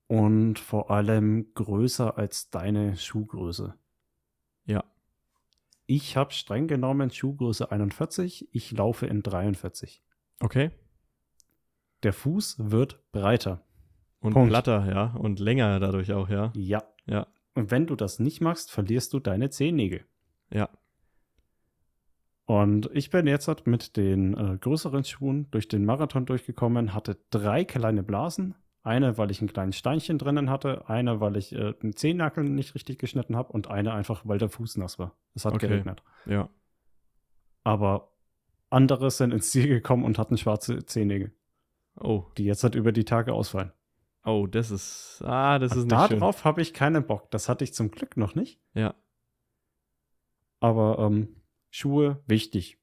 und vor allem größer als deine Schuhgröße. Ja. Ich habe streng genommen Schuhgröße 41, ich laufe in 43. Okay. Der Fuß wird breiter. Und Punkt. platter, ja. Und länger dadurch auch, ja. Ja. Ja. Und wenn du das nicht machst, verlierst du deine Zehennägel. Ja. Und ich bin jetzt halt mit den äh, größeren Schuhen durch den Marathon durchgekommen, hatte drei kleine Blasen. Eine, weil ich ein kleines Steinchen drinnen hatte, eine, weil ich äh, den Zehennackel nicht richtig geschnitten habe und eine einfach, weil der Fuß nass war. Es hat Okay. geregnet. Ja. Aber andere sind ins Ziel gekommen und hatten schwarze Zehennägel, Oh. die jetzt halt über die Tage ausfallen. Oh, das ist. Ah, das ist Und nicht schön. darauf habe ich keinen Bock. Das hatte ich zum Glück noch nicht. Ja. Aber ähm, Schuhe wichtig.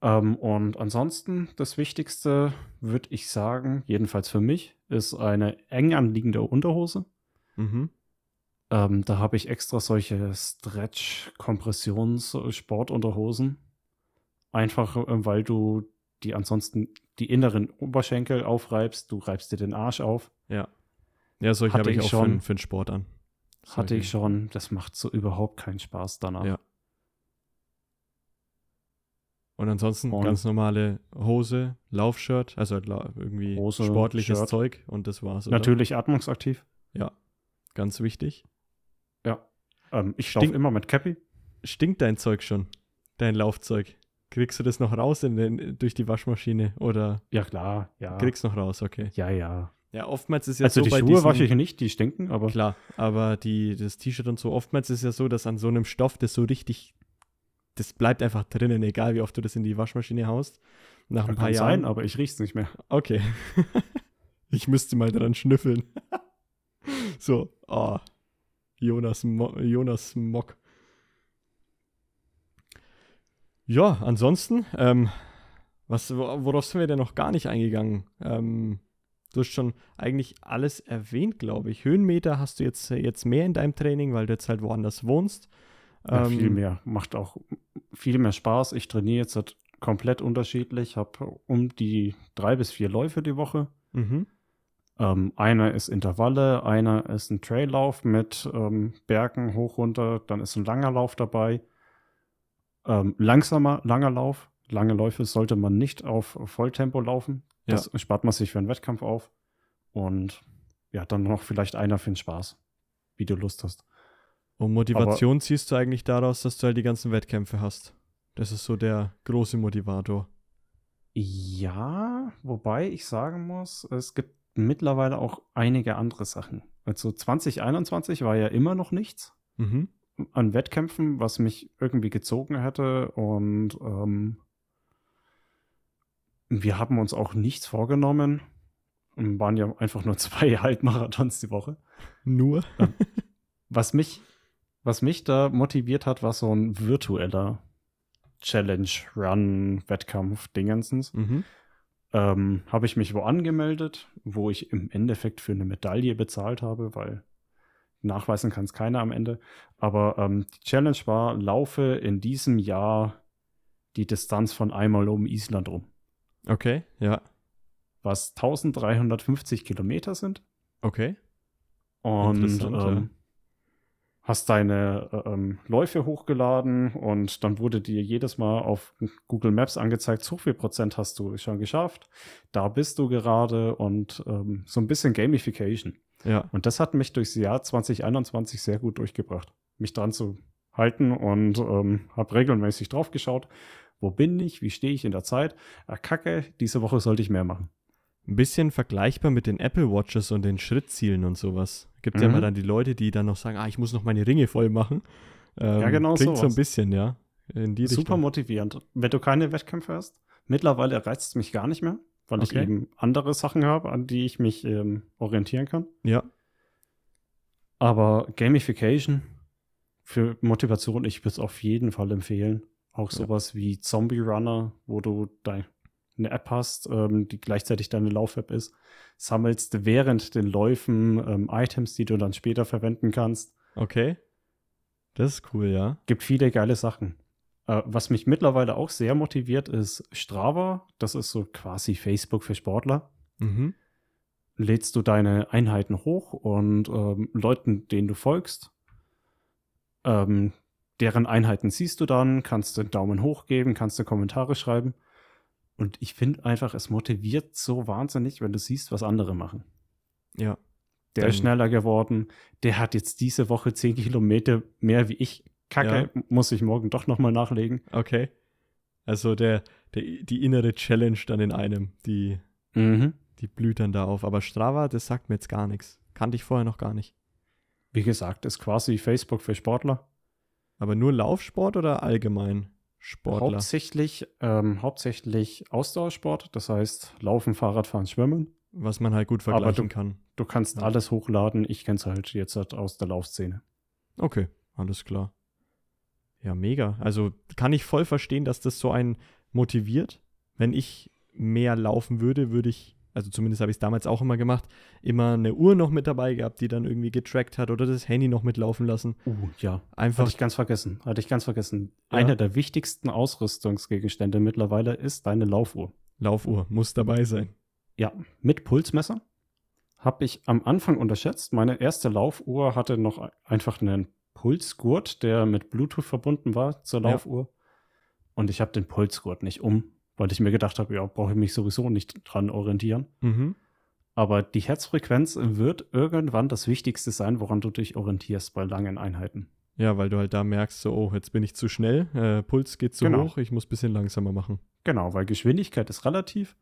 Ähm, und ansonsten das Wichtigste, würde ich sagen, jedenfalls für mich, ist eine eng anliegende Unterhose. Mhm. Ähm, da habe ich extra solche Stretch-Kompressions-Sportunterhosen. Einfach, äh, weil du die ansonsten die inneren Oberschenkel aufreibst, du reibst dir den Arsch auf. Ja. Ja, solche Hatte habe ich auch schon. Für, den Sport an. Hatte Solche. ich schon, das macht so überhaupt keinen Spaß danach. Ja. Und ansonsten Und- ganz normale Hose, Laufshirt, also irgendwie Hose, sportliches Shirt. Zeug und das war's. Oder? Natürlich atmungsaktiv. Ja. Ganz wichtig. Ja. Ähm, ich Stink- immer mit Cappy. Stinkt dein Zeug schon? Dein Laufzeug? Kriegst du das noch raus in den, durch die Waschmaschine oder Ja, klar. Ja. kriegst noch raus? Okay. ja, ja. Ja, oftmals ist ja also so die bei Schuhe diesen, wasche ich nicht, die stinken, aber Klar, aber die, das T-Shirt und so, oftmals ist ja so, dass an so einem Stoff das so richtig, das bleibt einfach drinnen, egal wie oft du das in die Waschmaschine haust. Nach ein kann paar sein, Jahren. aber ich riech's nicht mehr. Okay. ich müsste mal dran schnüffeln. so, oh. Jonas, Mo Jonas Mock. Ja, ansonsten, ähm, was, wo- worauf sind wir denn noch gar nicht eingegangen? Ähm, du hast schon eigentlich alles erwähnt, glaube ich. Höhenmeter hast du jetzt, jetzt mehr in deinem Training, weil du jetzt halt woanders wohnst. Ja, Ähm, viel mehr. Macht auch viel mehr Spaß. Ich trainiere jetzt halt komplett unterschiedlich. Habe um die drei bis vier Läufe die Woche. Mhm. Ähm, einer ist Intervalle, einer ist ein Traillauf mit ähm, Bergen hoch runter, dann ist ein langer Lauf dabei. Ähm, langsamer, langer Lauf. Lange Läufe sollte man nicht auf Volltempo laufen. Das spart man sich für einen Wettkampf auf. Und ja, dann noch vielleicht einer für den Spaß, wie du Lust hast. Und Motivation ziehst du eigentlich daraus, dass du halt die ganzen Wettkämpfe hast. Das ist so der große Motivator. Ja, wobei ich sagen muss, es gibt mittlerweile auch einige andere Sachen. Also 2021 war ja immer noch nichts Mhm. an Wettkämpfen, was mich irgendwie gezogen hätte. Und ähm, wir haben uns auch nichts vorgenommen. Und waren ja einfach nur zwei Halbmarathons die Woche. Nur? Was mich, was mich da motiviert hat, war so ein virtueller Challenge-Run-Wettkampf-Dingensens. Mhm. ähm, habe ich mich wo angemeldet, wo ich im Endeffekt für eine Medaille bezahlt habe, weil nachweisen kann es keiner am Ende. Aber ähm, die Challenge war, laufe in diesem Jahr die Distanz von einmal um Island rum. Okay, ja. Was 1350 Kilometer sind. Okay. Und ja. Hast deine äh, ähm, Läufe hochgeladen und dann wurde dir jedes Mal auf Google Maps angezeigt, so viel Prozent hast du schon geschafft, da bist du gerade und ähm, so ein bisschen Gamification. Ja. Und das hat mich durchs Jahr 2021 sehr gut durchgebracht, mich dran zu halten und ähm, habe regelmäßig drauf geschaut, wo bin ich, wie stehe ich in der Zeit. Ah, Kacke, diese Woche sollte ich mehr machen. Ein bisschen vergleichbar mit den Apple Watches und den Schrittzielen und sowas. Gibt ja Mhm. immer dann die Leute, die dann noch sagen, ah, ich muss noch meine Ringe voll machen. Ähm, Ja, genau Klingt so ein sowas. bisschen, ja. Super Richtung. motivierend. Wenn du keine Wettkämpfe hast, mittlerweile reizt es mich gar nicht mehr, weil ich Okay. eben andere Sachen habe, an die ich mich ähm, orientieren kann. Ja, Aber Gamification für Motivation, ich würde es auf jeden Fall empfehlen. Auch Ja. sowas wie Zombie Runner, wo du dein, eine App hast, ähm, die gleichzeitig deine Lauf-App ist, sammelst während den Läufen ähm, Items, die du dann später verwenden kannst. okay. Das ist cool, ja. Gibt viele geile Sachen. Äh, was mich mittlerweile auch sehr motiviert, ist Strava. Das ist so quasi Facebook für Sportler. Mhm. Lädst du deine Einheiten hoch und ähm, Leuten, denen du folgst, ähm, deren Einheiten siehst du dann, kannst du einen Daumen hoch geben, kannst du Kommentare schreiben. Und ich finde einfach, es motiviert so wahnsinnig, wenn du siehst, was andere machen. Ja. Der Dann- ist schneller geworden. Der hat jetzt diese Woche 10 Kilometer mehr wie ich. Kacke, muss ich morgen doch nochmal nachlegen. Okay. Also der, der, die innere Challenge dann in einem, die, Mhm. die blüht dann da auf. Aber Strava, das sagt mir jetzt gar nichts. Kannte ich vorher noch gar nicht. Wie gesagt, ist quasi Facebook für Sportler. Aber nur Laufsport oder allgemein Sportler? Hauptsächlich, ähm, hauptsächlich Ausdauersport, das heißt Laufen, Fahrradfahren, Schwimmen. Was man halt gut Aber vergleichen du- kann. Du kannst Ja. alles hochladen. Ich kenne es halt jetzt halt aus der Laufszene. Okay, alles klar. Ja, mega. Also kann ich voll verstehen, dass das so einen motiviert. Wenn ich mehr laufen würde, würde ich, also zumindest habe ich es damals auch immer gemacht, immer eine Uhr noch mit dabei gehabt, die dann irgendwie getrackt hat oder das Handy noch mitlaufen lassen. Uh, ja. Einfach, Hatte ich ganz vergessen. Hatte ich ganz vergessen. Ja. Einer der wichtigsten Ausrüstungsgegenstände mittlerweile ist deine Laufuhr. Laufuhr muss dabei sein. Ja, mit Pulsmesser. Habe ich am Anfang unterschätzt. Meine erste Laufuhr hatte noch einfach einen Pulsgurt, der mit Bluetooth verbunden war zur Ja. Laufuhr. Und ich habe den Pulsgurt nicht um, weil ich mir gedacht habe, ja, brauche ich mich sowieso nicht dran orientieren. Mhm. Aber die Herzfrequenz wird irgendwann das Wichtigste sein, woran du dich orientierst bei langen Einheiten. Ja, weil du halt da merkst, so, oh, jetzt bin ich zu schnell, äh, Puls geht zu Genau. hoch, ich muss ein bisschen langsamer machen. Genau, weil Geschwindigkeit ist relativ.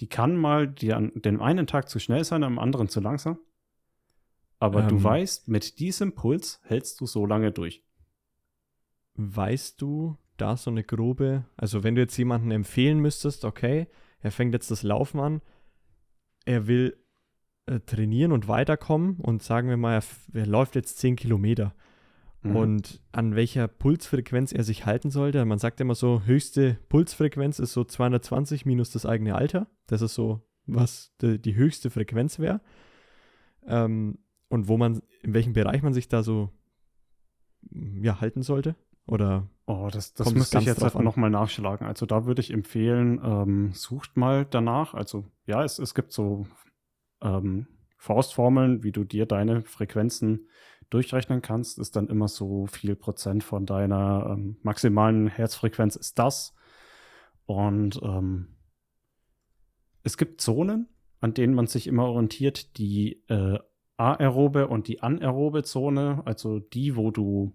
Die kann mal die an dem einen Tag zu schnell sein, am anderen zu langsam. Aber du Ähm. weißt, mit diesem Puls hältst du so lange durch. Weißt du da so eine grobe, also wenn du jetzt jemanden empfehlen müsstest, okay, er fängt jetzt das Laufen an, er will äh, trainieren und weiterkommen und sagen wir mal, er, er läuft jetzt 10 Kilometer Mhm. und an welcher Pulsfrequenz er sich halten sollte. Man sagt immer so, höchste Pulsfrequenz ist so 220 minus das eigene Alter. Das ist so, was die, die höchste Frequenz wäre. Ähm, und wo man, in welchem Bereich man sich da so ja, halten sollte. Oder Oh, das, das müsste ich jetzt halt nochmal nachschlagen. Also da würde ich empfehlen, ähm, sucht mal danach. Also ja, es, es gibt so ähm, Faustformeln, wie du dir deine Frequenzen durchrechnen kannst, ist dann immer so viel Prozent von deiner ähm, maximalen Herzfrequenz ist das. Und ähm, es gibt Zonen, an denen man sich immer orientiert, die äh, aerobe und die anaerobe Zone, also die, wo du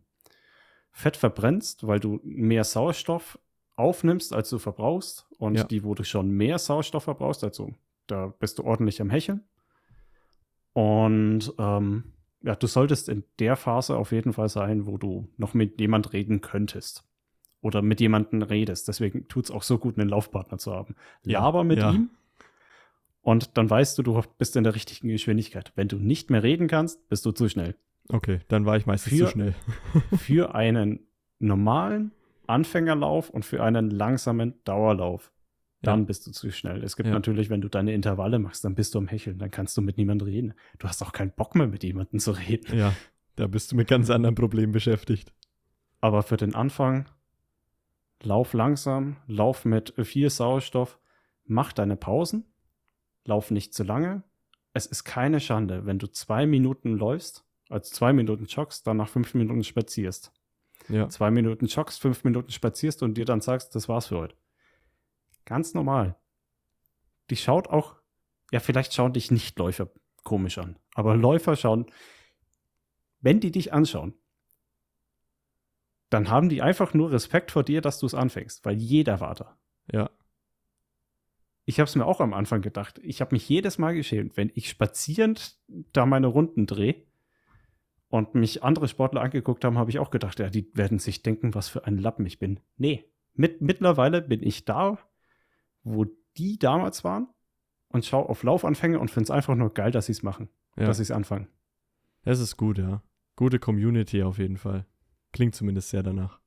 Fett verbrennst, weil du mehr Sauerstoff aufnimmst, als du verbrauchst, und Ja. die, wo du schon mehr Sauerstoff verbrauchst, also da bist du ordentlich am Hecheln. Und ähm, ja, du solltest in der Phase auf jeden Fall sein, wo du noch mit jemand reden könntest. Oder mit jemandem redest. Deswegen tut es auch so gut, einen Laufpartner zu haben. Ja, Laber mit ja. ihm. Und dann weißt du, du bist in der richtigen Geschwindigkeit. Wenn du nicht mehr reden kannst, bist du zu schnell. Okay, dann war ich meistens Für- zu schnell. Für einen normalen Anfängerlauf und für einen langsamen Dauerlauf. Dann Ja. bist du zu schnell. Es gibt Ja. natürlich, wenn du deine Intervalle machst, dann bist du am Hecheln, dann kannst du mit niemandem reden. Du hast auch keinen Bock mehr mit jemandem zu reden. Ja, Da bist du mit ganz anderen Problemen beschäftigt. Aber für den Anfang, lauf langsam, lauf mit viel Sauerstoff, mach deine Pausen, lauf nicht zu lange. Es ist keine Schande, wenn du zwei Minuten läufst, also zwei Minuten joggst, dann nach fünf Minuten spazierst. Ja. Zwei Minuten joggst, fünf Minuten spazierst und dir dann sagst, das war's für heute. Ganz normal. Die schaut auch, ja, vielleicht schauen dich nicht Läufer komisch an, aber Läufer schauen, wenn die dich anschauen, dann haben die einfach nur Respekt vor dir, dass du es anfängst, weil jeder war da. Ja. Ich habe es mir auch am Anfang gedacht. Ich habe mich jedes Mal geschämt, wenn ich spazierend da meine Runden drehe und mich andere Sportler angeguckt haben, habe ich auch gedacht, ja, die werden sich denken, was für ein Lappen ich bin. Nee, mit, mittlerweile bin ich da, wo die damals waren und schaue auf Laufanfänge und finde es einfach nur geil, dass sie es machen, ja. dass sie es anfangen. Es ist gut, ja. Gute Community auf jeden Fall. Klingt zumindest sehr danach.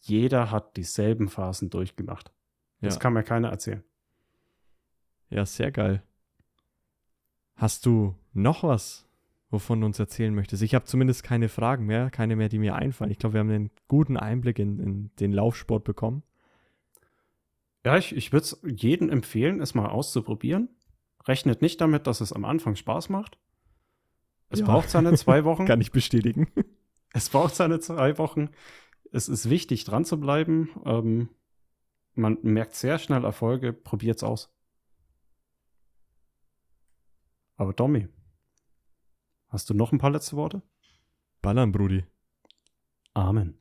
Jeder hat dieselben Phasen durchgemacht. Das Ja. kann mir keiner erzählen. Ja, sehr geil. Hast du noch was, wovon du uns erzählen möchtest? Ich habe zumindest keine Fragen mehr, keine mehr, die mir einfallen. Ich glaube, wir haben einen guten Einblick in, in den Laufsport bekommen. Ja, ich, ich würde es jedem empfehlen, es mal auszuprobieren. Rechnet nicht damit, dass es am Anfang Spaß macht. Es Ja. braucht seine zwei Wochen. Kann ich bestätigen. Es braucht seine zwei Wochen. Es ist wichtig, dran zu bleiben. Ähm, man merkt sehr schnell Erfolge. Probiert's aus. Aber Domi, hast du noch ein paar letzte Worte? Ballern, Brudi. Amen.